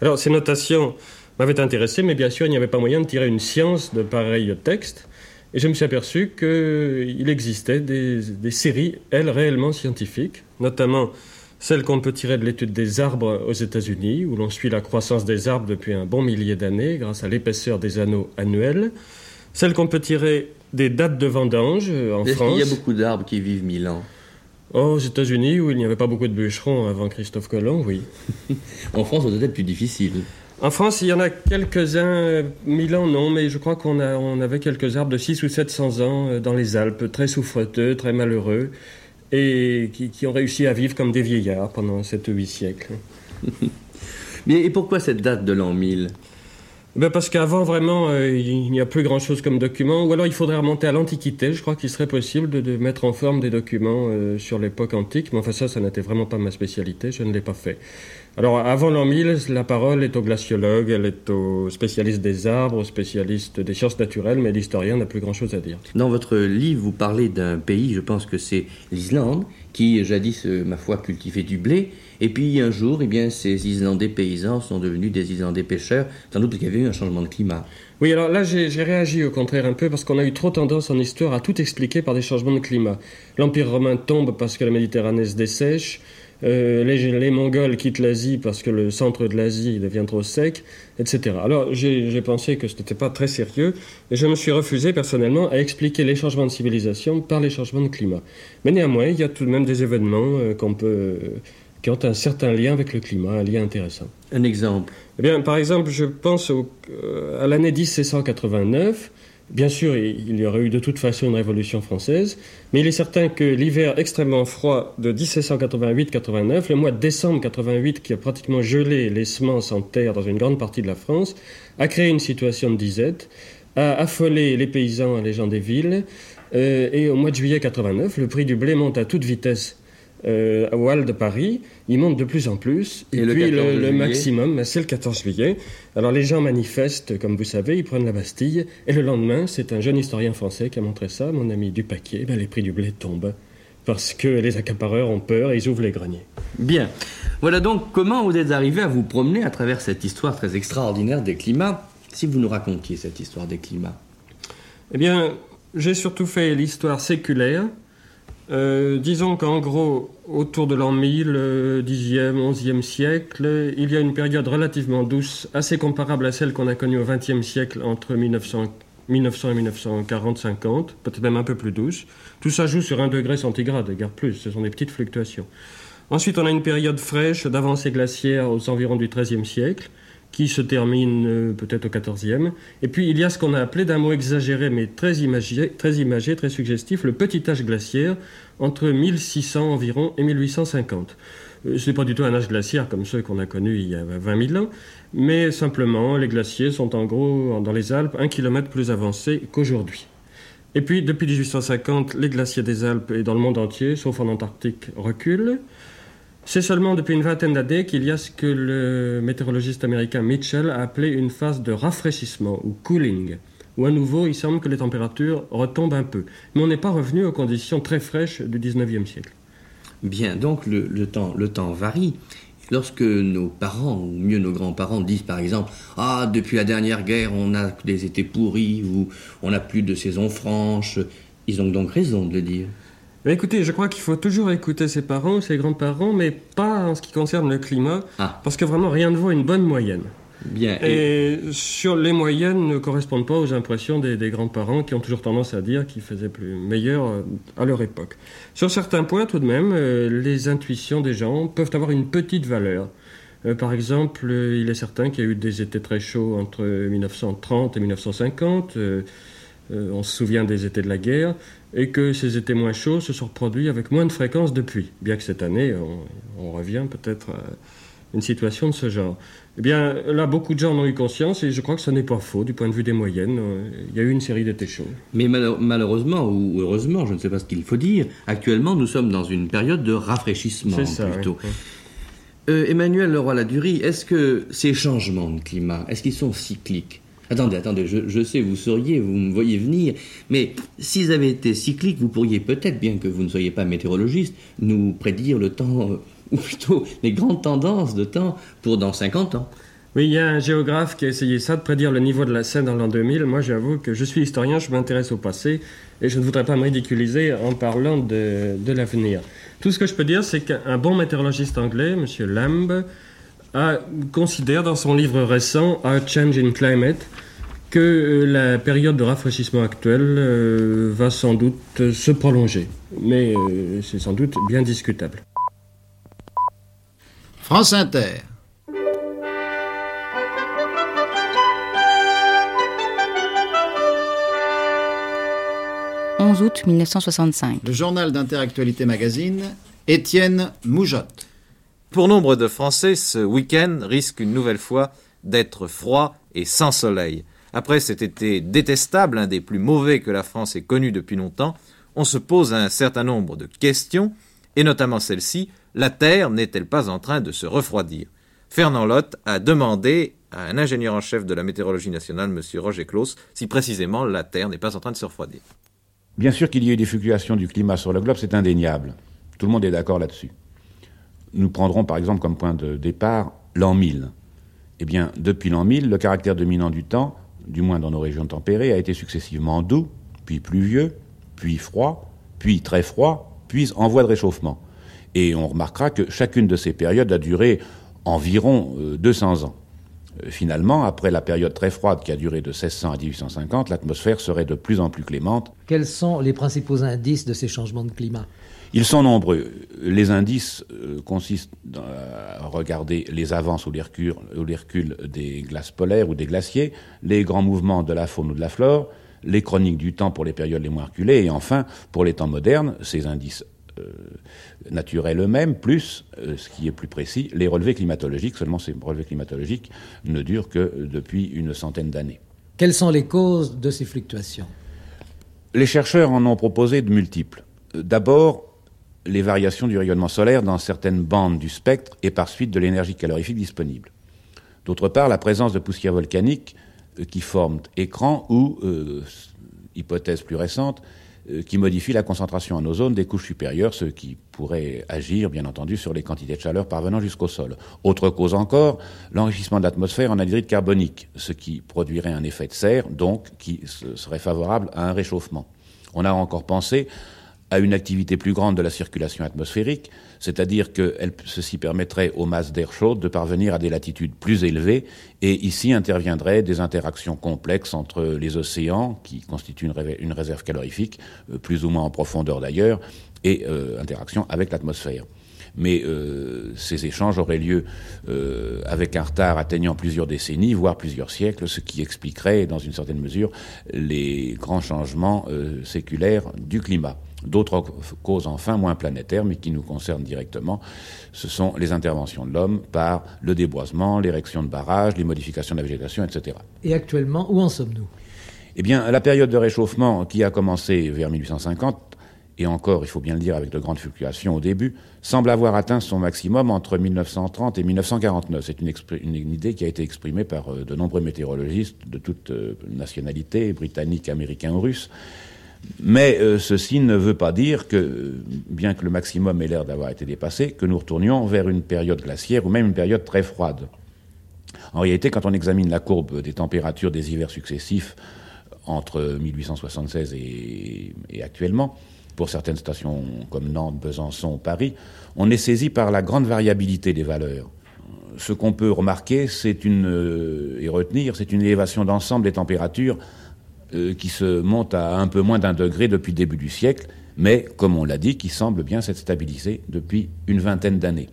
Alors, ces notations m'avaient intéressé, mais bien sûr, il n'y avait pas moyen de tirer une science de pareils textes. Et je me suis aperçu qu'il existait des, des séries, elles, réellement scientifiques, notamment celles qu'on peut tirer de l'étude des arbres aux États-Unis, où l'on suit la croissance des arbres depuis un bon millier d'années grâce à l'épaisseur des anneaux annuels, celles qu'on peut tirer des dates de vendange euh, en Est-ce France. qu'il y a beaucoup d'arbres qui vivent mille ans? Oh, aux États-Unis, où il n'y avait pas beaucoup de bûcherons avant Christophe Colomb, oui. (laughs) En France, c'est peut-être plus difficile. En France, il y en a quelques-uns, euh, mille ans non, mais je crois qu'on a, on avait quelques arbres de 6 ou 700 ans euh, dans les Alpes, très souffreteux, très malheureux, et qui, qui ont réussi à vivre comme des vieillards pendant 7 ou 8 siècles. (laughs) Mais et pourquoi cette date de l'an 1000 ben Parce qu'avant, vraiment, euh, il n'y a plus grand-chose comme document. Ou alors, il faudrait remonter à l'Antiquité. Je crois qu'il serait possible de, de, mettre en forme des documents euh, sur l'époque antique. Mais enfin, ça, ça n'était vraiment pas ma spécialité. Je ne l'ai pas fait. Alors, avant l'an 1000, la parole est au glaciologue, elle est au spécialiste des arbres, au spécialiste des sciences naturelles, mais l'historien n'a plus grand-chose à dire. Dans votre livre, vous parlez d'un pays, je pense que c'est l'Islande, qui jadis, euh, ma foi, cultivait du blé. Et puis un jour, eh bien, ces Islandais paysans sont devenus des Islandais pêcheurs, sans doute parce qu'il y avait eu un changement de climat. Oui, alors là, j'ai réagi au contraire un peu parce qu'on a eu trop tendance en histoire à tout expliquer par des changements de climat. L'Empire romain tombe parce que la Méditerranée se dessèche. Euh, les, les, Mongols quittent l'Asie parce que le centre de l'Asie devient trop sec, etc. Alors j'ai pensé que ce n'était pas très sérieux et je me suis refusé personnellement à expliquer les changements de civilisation par les changements de climat. Mais néanmoins, il y a tout de même des événements euh, qu'on peut, euh, qui ont un certain lien avec le climat, un lien intéressant. Un exemple Eh bien, par exemple, je pense au, à l'année 1789. Bien sûr, il y aurait eu de toute façon une révolution française, mais il est certain que l'hiver extrêmement froid de 1788-89, le mois de décembre 88 qui a pratiquement gelé les semences en terre dans une grande partie de la France, a créé une situation de disette, a affolé les paysans et les gens des villes, euh, et au mois de juillet 89, le prix du blé monte à toute vitesse euh, au Hall de Paris, il monte de plus en plus. Et, Et le puis 14 le, le maximum, c'est le 14 juillet. Alors les gens manifestent, comme vous savez, ils prennent la Bastille. Et le lendemain, c'est un jeune historien français qui a montré ça, mon ami Dupaquier, ben, les prix du blé tombent. Parce que les accapareurs ont peur et ils ouvrent les greniers. Bien. Voilà donc comment vous êtes arrivé à vous promener à travers cette histoire très extraordinaire des climats. Si vous nous racontiez cette histoire des climats. Eh bien, j'ai surtout fait l'histoire séculaire. Euh, disons qu'en gros, autour de l'an 1000, euh, 10e, 11e siècle, il y a une période relativement douce, assez comparable à celle qu'on a connue au 20e siècle entre 1900, 1900 et 1940-50, peut-être même un peu plus douce. Tout ça joue sur un degré centigrade, guère plus, ce sont des petites fluctuations. Ensuite, on a une période fraîche d'avancée glaciaire aux environs du XIIIe siècle, qui se termine euh, peut-être au XIVe. Et puis il y a ce qu'on a appelé d'un mot exagéré mais très imagé, très imagé, très suggestif, le petit âge glaciaire entre 1600 environ et 1850. Euh, Ce n'est pas du tout un âge glaciaire comme ceux qu'on a connus il y a 20 000 ans, mais simplement les glaciers sont en gros dans les Alpes un kilomètre plus avancés qu'aujourd'hui. Et puis depuis 1850, les glaciers des Alpes et dans le monde entier, sauf en Antarctique, reculent. C'est seulement depuis une vingtaine d'années qu'il y a ce que le météorologiste américain Mitchell a appelé une phase de rafraîchissement ou cooling, où à nouveau il semble que les températures retombent un peu. Mais on n'est pas revenu aux conditions très fraîches du 19e siècle. Bien, donc le, temps, le temps varie. Lorsque nos parents, ou mieux nos grands-parents, disent par exemple Ah, depuis la dernière guerre, on a des étés pourris, ou on n'a plus de saison franche, ils ont donc raison de le dire. Mais écoutez, je crois qu'il faut toujours écouter ses parents, ses grands-parents, mais pas en ce qui concerne le climat, ah. parce que vraiment rien ne vaut une bonne moyenne. Bien. Et, et sur les moyennes ne correspondent pas aux impressions des, des grands-parents qui ont toujours tendance à dire qu'ils faisaient plus meilleur à leur époque. Sur certains points, tout de même, euh, les intuitions des gens peuvent avoir une petite valeur. Euh, par exemple, euh, il est certain qu'il y a eu des étés très chauds entre 1930 et 1950. Euh, on se souvient des étés de la guerre et que ces étés moins chauds se sont reproduits avec moins de fréquence depuis, bien que cette année, on, on revient peut-être à une situation de ce genre. Eh bien, là, beaucoup de gens en ont eu conscience et je crois que ce n'est pas faux du point de vue des moyennes. Il y a eu une série d'étés chauds. Mais mal malheureusement, ou heureusement, je ne sais pas ce qu'il faut dire, actuellement, nous sommes dans une période de rafraîchissement ça, plutôt. Oui. Euh, Emmanuel Leroy-Ladurie, est-ce que ces changements de climat, est-ce qu'ils sont cycliques? Attendez, attendez, je, sais, vous sauriez, vous me voyez venir, mais s'ils avaient été cycliques, vous pourriez peut-être, bien que vous ne soyez pas météorologiste, nous prédire le temps, euh, (laughs) ou plutôt les grandes tendances de temps pour dans 50 ans. Oui, il y a un géographe qui a essayé ça, de prédire le niveau de la Seine dans l'an 2000. Moi, j'avoue que je suis historien, je m'intéresse au passé, et je ne voudrais pas me ridiculiser en parlant de, de l'avenir. Tout ce que je peux dire, c'est qu'un bon météorologiste anglais, M. Lamb, a, considère dans son livre récent, Our Change in Climate, que euh, la période de rafraîchissement actuelle euh, va sans doute euh, se prolonger. Mais euh, c'est sans doute bien discutable. France Inter. « 11 août 1965. Le journal d'Interactualité Magazine, Étienne Moujotte. Pour nombre de Français, ce week-end risque une nouvelle fois d'être froid et sans soleil. Après cet été détestable, un des plus mauvais que la France ait connu depuis longtemps, on se pose un certain nombre de questions, et notamment celle-ci, la Terre n'est-elle pas en train de se refroidir? Fernand Lotte a demandé à un ingénieur en chef de la météorologie nationale, M. Roger Claus, si précisément la Terre n'est pas en train de se refroidir. Bien sûr qu'il y a eu des fluctuations du climat sur le globe, c'est indéniable. Tout le monde est d'accord là-dessus. Nous prendrons par exemple comme point de départ l'an 1000. Eh bien, depuis l'an 1000, le caractère dominant du temps, du moins dans nos régions tempérées, a été successivement doux, puis pluvieux, puis froid, puis très froid, puis en voie de réchauffement. Et on remarquera que chacune de ces périodes a duré environ 200 ans. Euh, finalement, après la période très froide qui a duré de 1600 à 1850, l'atmosphère serait de plus en plus clémente. Quels sont les principaux indices de ces changements de climat? Ils sont nombreux. Les indices euh, consistent à regarder les avances ou les, reculs, ou les reculs des glaces polaires ou des glaciers, les grands mouvements de la faune ou de la flore, les chroniques du temps pour les périodes les moins reculées, et enfin, pour les temps modernes, ces indices euh, naturels eux-mêmes, plus, euh, ce qui est plus précis, les relevés climatologiques. Seulement, ces relevés climatologiques ne durent que depuis une centaine d'années. Quelles sont les causes de ces fluctuations? Les chercheurs en ont proposé de multiples. D'abord, les variations du rayonnement solaire dans certaines bandes du spectre et par suite de l'énergie calorifique disponible. D'autre part, la présence de poussières volcaniques euh, qui forment écran ou, euh, hypothèse plus récente, euh, qui modifie la concentration en ozone des couches supérieures, ce qui pourrait agir, bien entendu, sur les quantités de chaleur parvenant jusqu'au sol. Autre cause encore, l'enrichissement de l'atmosphère en anhydride carbonique, ce qui produirait un effet de serre, donc qui serait favorable à un réchauffement. On a encore pensé à une activité plus grande de la circulation atmosphérique, c'est-à-dire que ceci permettrait aux masses d'air chaude de parvenir à des latitudes plus élevées, et ici interviendraient des interactions complexes entre les océans, qui constituent une, réserve calorifique, euh, plus ou moins en profondeur d'ailleurs, et euh, interactions avec l'atmosphère. Mais euh, ces échanges auraient lieu euh, avec un retard atteignant plusieurs décennies, voire plusieurs siècles, ce qui expliquerait, dans une certaine mesure, les grands changements séculaires du climat. D'autres causes enfin moins planétaires, mais qui nous concernent directement, ce sont les interventions de l'homme par le déboisement, l'érection de barrages, les modifications de la végétation, etc. Et actuellement, où en sommes-nous? Eh bien, la période de réchauffement qui a commencé vers 1850, et encore, il faut bien le dire, avec de grandes fluctuations au début, semble avoir atteint son maximum entre 1930 et 1949. C'est une, une, idée qui a été exprimée par euh, de nombreux météorologistes de toute euh, nationalité, britanniques, américains ou russes, mais euh, ceci ne veut pas dire que, bien que le maximum ait l'air d'avoir été dépassé, que nous retournions vers une période glaciaire ou même une période très froide. En réalité, quand on examine la courbe des températures des hivers successifs entre 1876 et, et actuellement, pour certaines stations comme Nantes, Besançon, Paris, on est saisi par la grande variabilité des valeurs. Ce qu'on peut remarquer, c'est une euh, et retenir, c'est une élévation d'ensemble des températures euh, qui se monte à un peu moins d'un degré depuis le début du siècle, mais, comme on l'a dit, qui semble bien s'être stabilisé depuis une vingtaine d'années.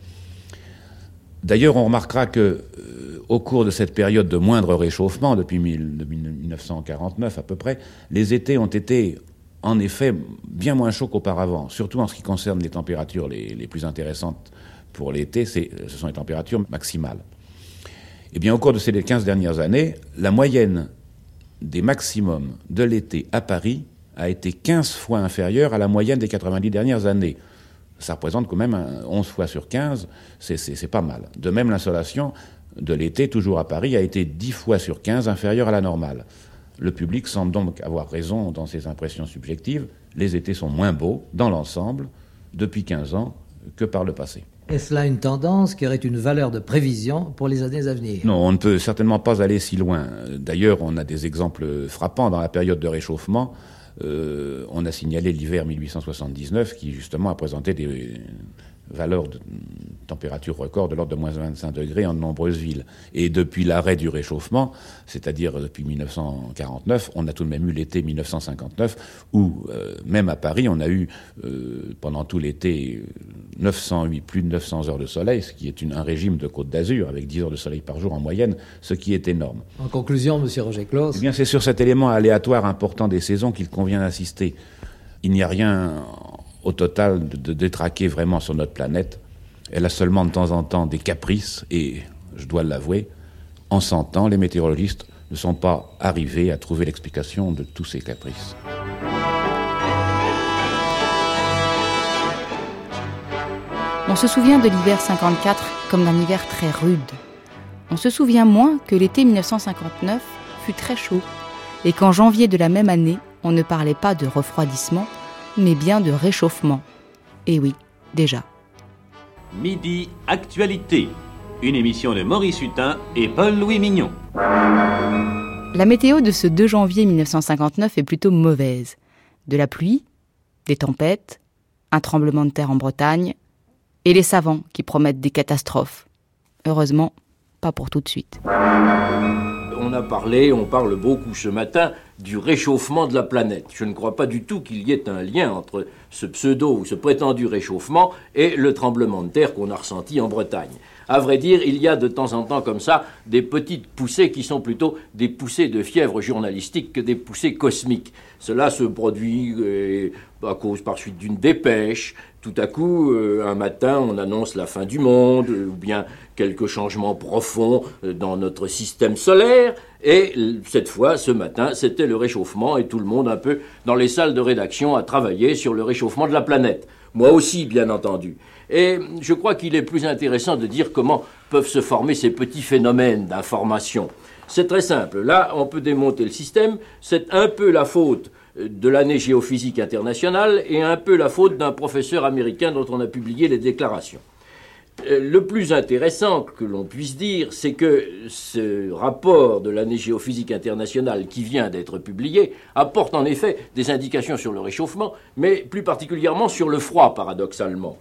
D'ailleurs, on remarquera que, euh, au cours de cette période de moindre réchauffement, depuis 1949 à peu près, les étés ont été, en effet, bien moins chauds qu'auparavant, surtout en ce qui concerne les températures les, les plus intéressantes pour l'été, ce sont les températures maximales. Eh bien, au cours de ces 15 dernières années, la moyenne des maximums de l'été à Paris a été 15 fois inférieure à la moyenne des 90 dernières années. Ça représente quand même 11 fois sur 15, c'est pas mal. De même, l'insolation de l'été, toujours à Paris, a été 10 fois sur 15 inférieure à la normale. Le public semble donc avoir raison dans ses impressions subjectives. Les étés sont moins beaux, dans l'ensemble, depuis 15 ans, que par le passé. Est-ce là une tendance qui aurait une valeur de prévision pour les années à venir? Non, on ne peut certainement pas aller si loin. D'ailleurs, on a des exemples frappants dans la période de réchauffement. Euh, on a signalé l'hiver 1879 qui justement a présenté des valeurs de température record de l'ordre de moins 25 degrés en de nombreuses villes. Et depuis l'arrêt du réchauffement, c'est-à-dire depuis 1949, on a tout de même eu l'été 1959, où euh, même à Paris, on a eu euh, pendant tout l'été 908, plus de 900 heures de soleil, ce qui est une, un régime de Côte d'Azur, avec 10 heures de soleil par jour en moyenne, ce qui est énorme. En conclusion, Monsieur Roger Claus. Eh bien, c'est sur cet élément aléatoire important des saisons qu'il convient d'insister. Il n'y a rien au total de, détraquer vraiment sur notre planète. Elle a seulement de temps en temps des caprices, et je dois l'avouer, en 100 ans, les météorologistes ne sont pas arrivés à trouver l'explication de tous ces caprices. On se souvient de l'hiver 54 comme d'un hiver très rude. On se souvient moins que l'été 1959 fut très chaud et qu'en janvier de la même année, on ne parlait pas de refroidissement, mais bien de réchauffement. Et oui, déjà. Midi Actualité, une émission de Maurice Hutin et Paul-Louis Mignon. La météo de ce 2 janvier 1959 est plutôt mauvaise. De la pluie, des tempêtes, un tremblement de terre en Bretagne, et les savants qui promettent des catastrophes. Heureusement, pas pour tout de suite. On a parlé, on parle beaucoup ce matin du réchauffement de la planète. Je ne crois pas du tout qu'il y ait un lien entre ce pseudo ou ce prétendu réchauffement et le tremblement de terre qu'on a ressenti en Bretagne. À vrai dire, il y a de temps en temps comme ça des petites poussées qui sont plutôt des poussées de fièvre journalistique que des poussées cosmiques. Cela se produit euh, à cause par suite d'une dépêche. Tout à coup, euh, un matin, on annonce la fin du monde, euh, ou bien quelques changements profonds dans notre système solaire. Et cette fois, ce matin, c'était le réchauffement et tout le monde un peu dans les salles de rédaction a travaillé sur le réchauffement de la planète. Moi aussi, bien entendu. Et je crois qu'il est plus intéressant de dire comment peuvent se former ces petits phénomènes d'information. C'est très simple. Là, on peut démonter le système. C'est un peu la faute de l'année géophysique internationale et un peu la faute d'un professeur américain dont on a publié les déclarations. Euh, Le plus intéressant que l'on puisse dire, c'est que ce rapport de l'année géophysique internationale qui vient d'être publié apporte en effet des indications sur le réchauffement, mais plus particulièrement sur le froid, paradoxalement.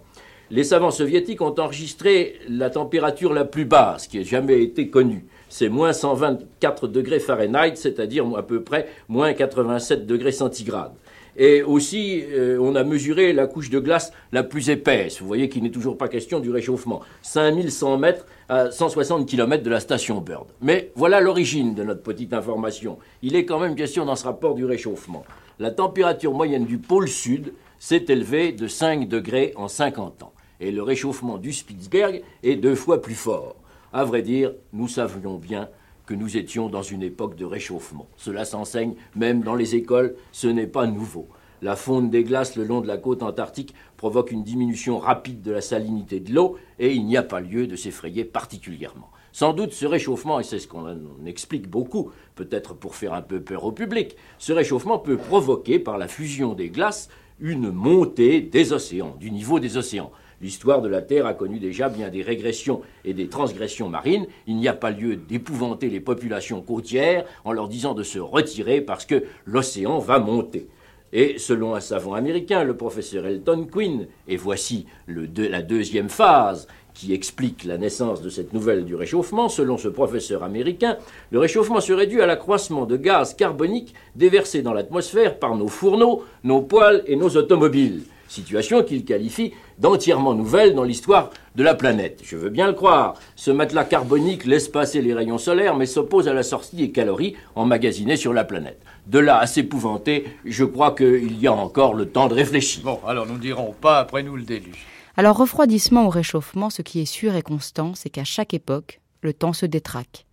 Les savants soviétiques ont enregistré la température la plus basse qui ait jamais été connue. C'est moins 124 degrés Fahrenheit, c'est-à-dire à peu près moins 87 degrés centigrades. Et aussi, euh, on a mesuré la couche de glace la plus épaisse. Vous voyez qu'il n'est toujours pas question du réchauffement. 5100 mètres à 160 km de la station Bird. Mais voilà l'origine de notre petite information. Il est quand même question dans ce rapport du réchauffement. La température moyenne du pôle sud s'est élevée de 5 degrés en 50 ans. Et le réchauffement du Spitzberg est deux fois plus fort. À vrai dire, nous savions bien que nous étions dans une époque de réchauffement. Cela s'enseigne même dans les écoles, ce n'est pas nouveau. La fonte des glaces le long de la côte antarctique provoque une diminution rapide de la salinité de l'eau et il n'y a pas lieu de s'effrayer particulièrement. Sans doute ce réchauffement, et c'est ce qu'on on explique beaucoup, peut-être pour faire un peu peur au public, ce réchauffement peut provoquer par la fusion des glaces une montée des océans, du niveau des océans. L'histoire de la Terre a connu déjà bien des régressions et des transgressions marines. Il n'y a pas lieu d'épouvanter les populations côtières en leur disant de se retirer parce que l'océan va monter. Et selon un savant américain, le professeur Elton Quinn, et voici la deuxième phase qui explique la naissance de cette nouvelle du réchauffement, selon ce professeur américain, le réchauffement serait dû à l'accroissement de gaz carbonique déversés dans l'atmosphère par nos fourneaux, nos poêles et nos automobiles. Situation qu'il qualifie d'entièrement nouvelle dans l'histoire de la planète. Je veux bien le croire. Ce matelas carbonique laisse passer les rayons solaires, mais s'oppose à la sortie des calories emmagasinées sur la planète. De là à s'épouvanter, je crois qu'il y a encore le temps de réfléchir. Bon, alors nous ne dirons pas après nous le déluge. Alors refroidissement ou réchauffement, ce qui est sûr et constant, c'est qu'à chaque époque, le temps se détraque.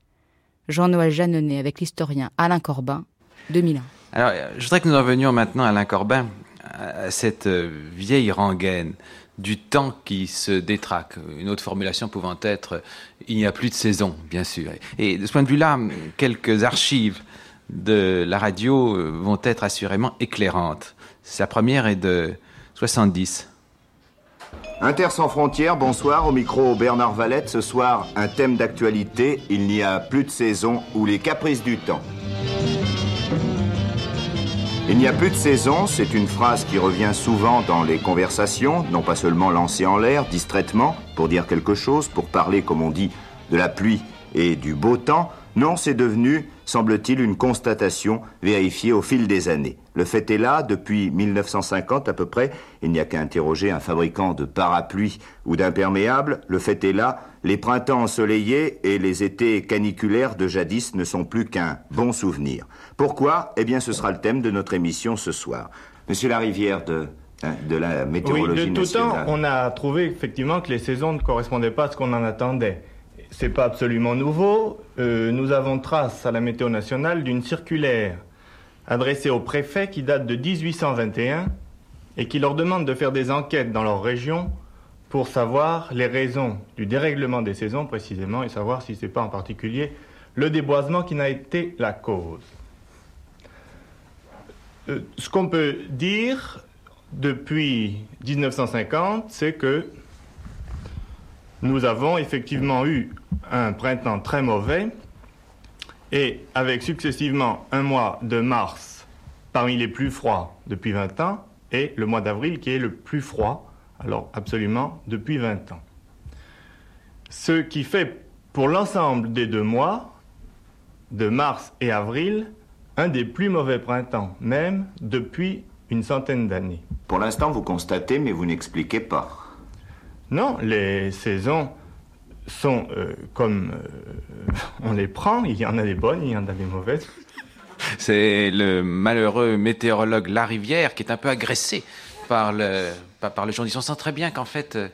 Jean-Noël Jeannonnet avec l'historien Alain Corbin, 2001. Alors, euh, je voudrais que nous revenions maintenant, Alain Corbin, à cette euh, vieille rengaine du temps qui se détraque. Une autre formulation pouvant être euh, il n'y a plus de saison, bien sûr. Et de ce point de vue-là, quelques archives de la radio euh, vont être assurément éclairantes. Sa première est de 70. Inter sans frontières, bonsoir, au micro Bernard Valette. Ce soir, un thème d'actualité, il n'y a plus de saison ou les caprices du temps. Il n'y a plus de saison, c'est une phrase qui revient souvent dans les conversations, non pas seulement lancée en l'air, distraitement, pour dire quelque chose, pour parler, comme on dit, de la pluie et du beau temps. Non, c'est devenu, semble-t-il, une constatation vérifiée au fil des années. Le fait est là, depuis 1950 à peu près, il n'y a qu'à interroger un fabricant de parapluies ou d'imperméables, le fait est là, les printemps ensoleillés et les étés caniculaires de jadis ne sont plus qu'un bon souvenir. Pourquoi? Eh bien, ce sera le thème de notre émission ce soir. Monsieur Larivière de, hein, de la météorologie Oui, de tout nationale. temps, on a trouvé effectivement que les saisons ne correspondaient pas à ce qu'on en attendait. c'est pas absolument nouveau. Euh, nous avons trace à la météo nationale d'une circulaire adressée aux préfets qui date de 1821 et qui leur demande de faire des enquêtes dans leur région pour savoir les raisons du dérèglement des saisons précisément et savoir si c'est pas en particulier le déboisement qui n'a été la cause. Euh, ce qu'on peut dire depuis 1950, c'est que nous avons effectivement eu un printemps très mauvais et avec successivement un mois de mars parmi les plus froids depuis 20 ans et le mois d'avril qui est le plus froid, alors absolument depuis 20 ans. Ce qui fait pour l'ensemble des deux mois, de mars et avril, un des plus mauvais printemps, même depuis une centaine d'années. Pour l'instant, vous constatez, mais vous n'expliquez pas. Non, les saisons sont euh, comme euh, (laughs) on les prend. Il y en a des bonnes, il y en a des mauvaises. C'est le malheureux météorologue Larivière qui est un peu agressé par le, par, le journaliste. On sent très bien qu'en fait, euh,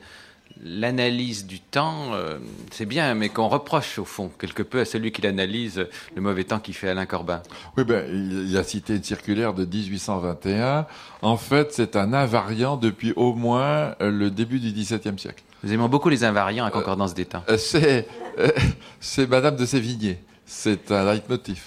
l'analyse du temps, euh, c'est bien, mais qu'on reproche au fond quelque peu à celui qui l'analyse le mauvais temps qu'il fait Alain Corbin. Oui, ben, il a cité une circulaire de 1821. En fait, c'est un invariant depuis au moins euh, le début du XVIIe siècle. Nous aimons beaucoup les invariants à concordance. Euh, c'est euh, (laughs) c'est Madame de Sévigné. C'est un leitmotiv.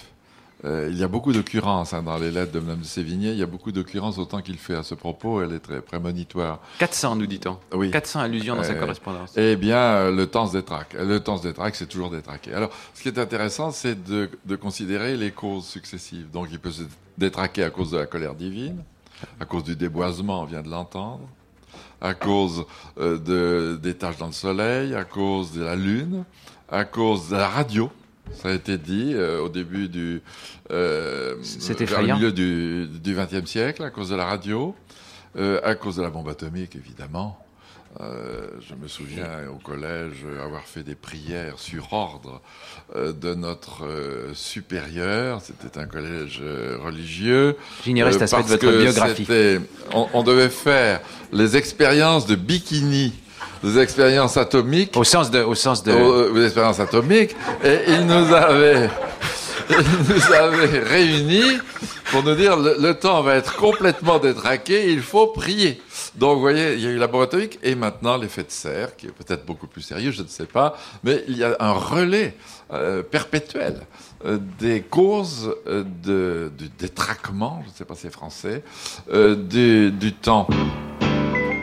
Euh, il y a beaucoup d'occurrences hein, dans les lettres de Madame de Sévigné. Il y a beaucoup d'occurrences autant qu'il fait à ce propos. Elle est très prémonitoire. 400, nous dit-on. Oui. 400 allusions dans sa Euh, correspondance. Eh bien, le temps se détraque. Le temps se détraque, c'est toujours détraqué. Alors, ce qui est intéressant, c'est de, de considérer les causes successives. Donc, il peut se détraquer à cause de la colère divine, à cause du déboisement, on vient de l'entendre, à cause euh, de, des taches dans le soleil, à cause de la lune, à cause de la radio. Ça a été dit euh, au début du euh, vers le milieu du XXe siècle, à cause de la radio, euh, à cause de la bombe atomique, évidemment. Euh, je me souviens au collège avoir fait des prières sur ordre de notre supérieur. C'était un collège religieux. J'ignorais cet aspect de votre biographie. on devait faire les expériences de bikini, les expériences atomiques. Au sens de, au sens de. Aux, aux expériences atomiques. Et il nous avait, (laughs) il nous avait réunis pour nous dire le, le temps va être complètement détraqué, il faut prier. Donc, vous voyez, il y a eu la bombe atomique et maintenant l'effet de serre, qui est peut-être beaucoup plus sérieux, je ne sais pas, mais il y a un relais euh, perpétuel euh, des causes euh, de, du détraquement, je ne sais pas si c'est français, euh, du, du temps.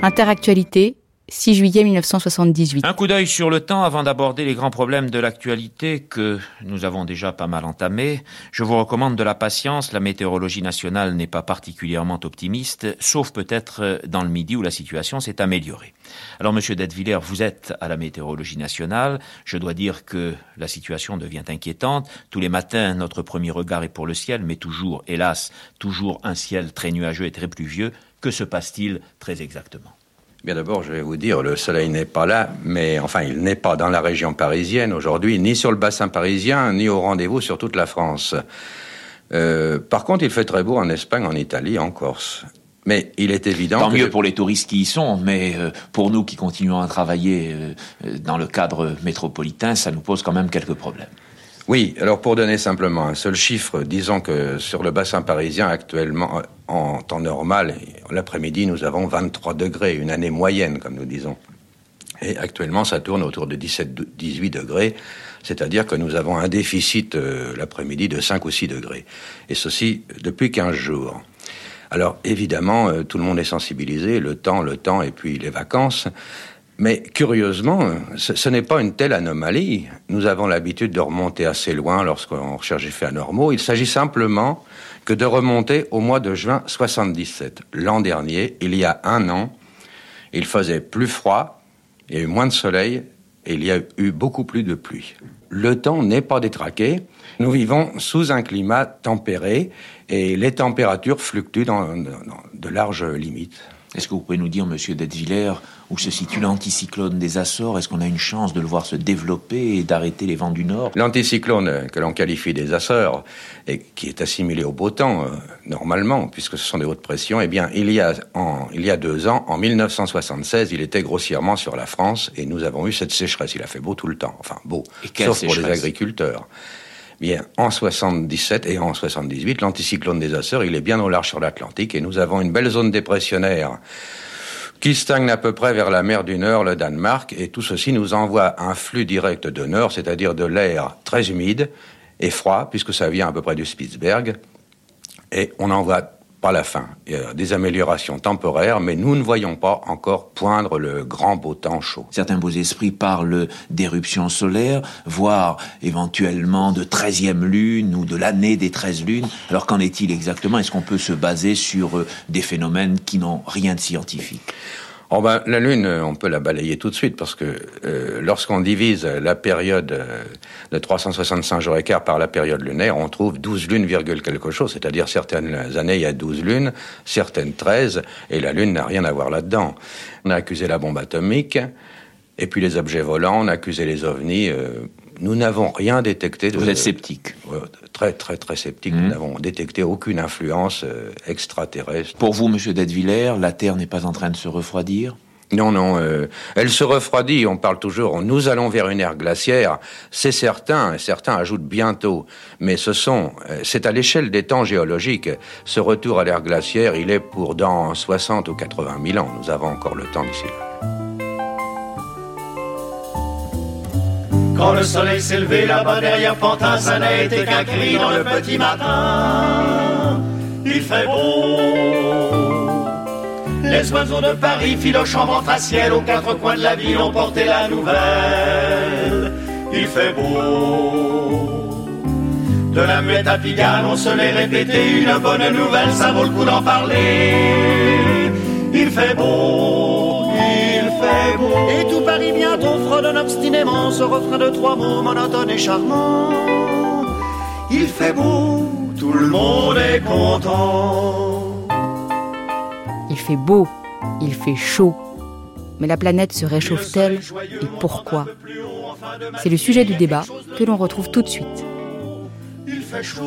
Interactualité, 6 juillet 1978. Un coup d'œil sur le temps avant d'aborder les grands problèmes de l'actualité que nous avons déjà pas mal entamés. Je vous recommande de la patience. La météorologie nationale n'est pas particulièrement optimiste, sauf peut-être dans le Midi où la situation s'est améliorée. Alors, Monsieur Detteviller, vous êtes à la météorologie nationale. Je dois dire que la situation devient inquiétante. Tous les matins, notre premier regard est pour le ciel, mais toujours, hélas, toujours un ciel très nuageux et très pluvieux. Que se passe-t-il très exactement? Bien d'abord, je vais vous dire, le soleil n'est pas là, mais enfin, il n'est pas dans la région parisienne aujourd'hui, ni sur le bassin parisien, ni au rendez-vous sur toute la France. Euh, par contre, il fait très beau en Espagne, en Italie, en Corse. Mais il est évident Tant que... mieux pour les touristes qui y sont, mais euh, pour nous qui continuons à travailler euh, dans le cadre métropolitain, ça nous pose quand même quelques problèmes. Oui, alors pour donner simplement un seul chiffre, disons que sur le bassin parisien actuellement, en temps normal, l'après-midi, nous avons 23 degrés, une année moyenne, comme nous disons. Et actuellement, ça tourne autour de 17-18 degrés, c'est-à-dire que nous avons un déficit euh, l'après-midi de 5 ou 6 degrés. Et ceci depuis 15 jours. Alors évidemment, euh, tout le monde est sensibilisé, le temps, le temps, et puis les vacances. Mais curieusement, ce, n'est pas une telle anomalie. Nous avons l'habitude de remonter assez loin lorsqu'on recherche effets anormaux. Il s'agit simplement que de remonter au mois de juin 77. L'an dernier, il y a un an, il faisait plus froid, il y a eu moins de soleil et il y a eu beaucoup plus de pluie. Le temps n'est pas détraqué. Nous vivons sous un climat tempéré et les températures fluctuent dans de larges limites. Est-ce que vous pouvez nous dire, monsieur Detteviller, où se situe l'anticyclone des Açores? Est-ce qu'on a une chance de le voir se développer et d'arrêter les vents du nord? L'anticyclone que l'on qualifie des Açores, et qui est assimilé au beau temps, euh, normalement, puisque ce sont des hautes pressions, eh bien, il y, a en, il y a deux ans, en 1976, il était grossièrement sur la France, et nous avons eu cette sécheresse. Il a fait beau tout le temps, enfin beau, sauf pour les agriculteurs. Bien, en 77 et en 78, l'anticyclone des Açores, est bien au large sur l'Atlantique et nous avons une belle zone dépressionnaire qui stagne à peu près vers la mer du Nord, le Danemark, et tout ceci nous envoie un flux direct de nord, c'est-à-dire de l'air très humide et froid, puisque ça vient à peu près du Spitzberg, et on envoie pas la fin. Il y a des améliorations temporaires, mais nous ne voyons pas encore poindre le grand beau temps chaud. Certains beaux esprits parlent d'éruptions solaires, voire éventuellement de treizième lune ou de l'année des treize lunes. Alors qu'en est-il exactement? Est-ce qu'on peut se baser sur euh, des phénomènes qui n'ont rien de scientifique? Oh ben, la Lune, on peut la balayer tout de suite parce que euh, lorsqu'on divise la période euh, de 365 jours et quart par la période lunaire, on trouve 12 lunes, virgule quelque chose. C'est-à-dire certaines années, il y a 12 lunes, certaines 13, et la Lune n'a rien à voir là-dedans. On a accusé la bombe atomique, et puis les objets volants, on a accusé les ovnis. Euh, nous n'avons rien détecté. De, Vous êtes sceptique Très, très, très sceptique. Nous n'avons détecté aucune influence euh, extraterrestre. Pour vous, Monsieur Detteviller, la Terre n'est pas en train de se refroidir? Non, non, euh, elle se refroidit, on parle toujours, nous allons vers une ère glaciaire, c'est certain, certains ajoutent bientôt, mais ce sont, euh, c'est à l'échelle des temps géologiques, ce retour à l'ère glaciaire, il est pour dans 60 ou 80 000 ans, nous avons encore le temps d'ici là. Quand le soleil s'est levé là-bas derrière Pantin, ça n'a été qu'un cri dans le petit matin. Il fait beau. Les oiseaux de Paris filochant en faciès aux quatre coins de la ville ont porté la nouvelle. Il fait beau. De la muette à Pigalle, on se l'est répété, une bonne nouvelle, ça vaut le coup d'en parler. Il fait beau, fait beau. Et tout Paris bientôt fredonne obstinément ce refrain de trois mots monotone et charmant. Il fait beau, tout le monde est content. Il fait beau, il fait chaud. Mais la planète se réchauffe-t-elle et pourquoi C'est le sujet du débat que l'on retrouve tout de suite. Il fait chaud.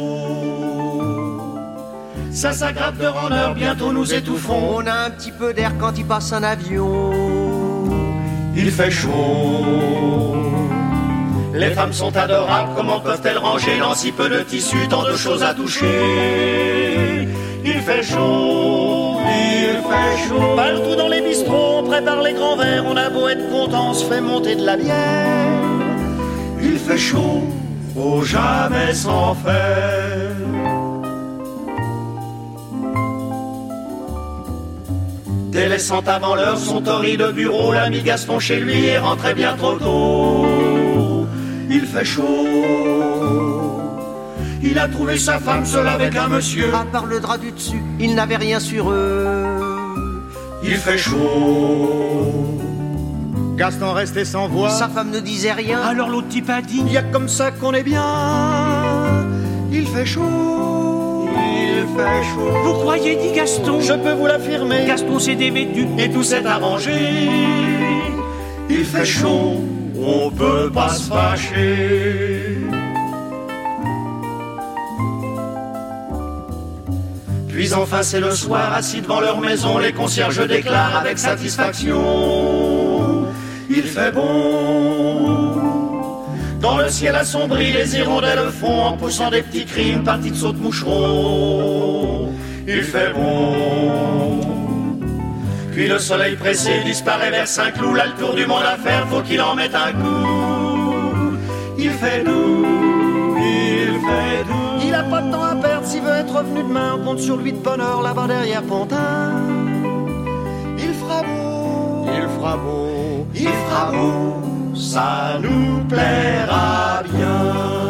Ça s'aggrave de heure, bientôt nous étouffons. On a un petit peu d'air quand il passe un avion. Il fait chaud. Les femmes sont adorables, comment peuvent-elles ranger dans si peu de tissu, tant de choses à toucher? Il fait chaud, il fait chaud. Partout dans les bistrots, on prépare les grands verres, on a beau être content, on se fait monter de la bière. Il fait chaud, faut jamais s'en faire. Délaissant avant l'heure son torride bureau, l'ami Gaston chez lui est rentré bien trop tôt. Il fait chaud. Il a trouvé sa femme seule avec un monsieur. À part le drap du dessus, il n'avait rien sur eux. Il fait chaud. Gaston restait sans voix. Sa femme ne disait rien. Alors l'autre type a dit Y a comme ça qu'on est bien. Il fait chaud. Il fait chaud. Vous croyez, dit Gaston Je peux vous l'affirmer. Gaston s'est dévêtu. Et tout s'est arrangé. Il fait chaud. On peut pas se fâcher. Puis enfin c'est le soir, assis devant leur maison, les concierges déclarent avec satisfaction Il fait bon. Dans le ciel assombri, les hirondelles font en poussant des petits cris une partie de saute moucheron. Il fait bon. Puis le soleil pressé disparaît vers Saint-Cloud, là le tour du monde à faire, faut qu'il en mette un coup. Il fait doux, il fait doux. Il a pas de temps à perdre s'il veut être revenu demain, on compte sur lui de bonne heure là-bas derrière Pontin. Il fera beau, il fera beau, il fera beau, ça nous plaira bien.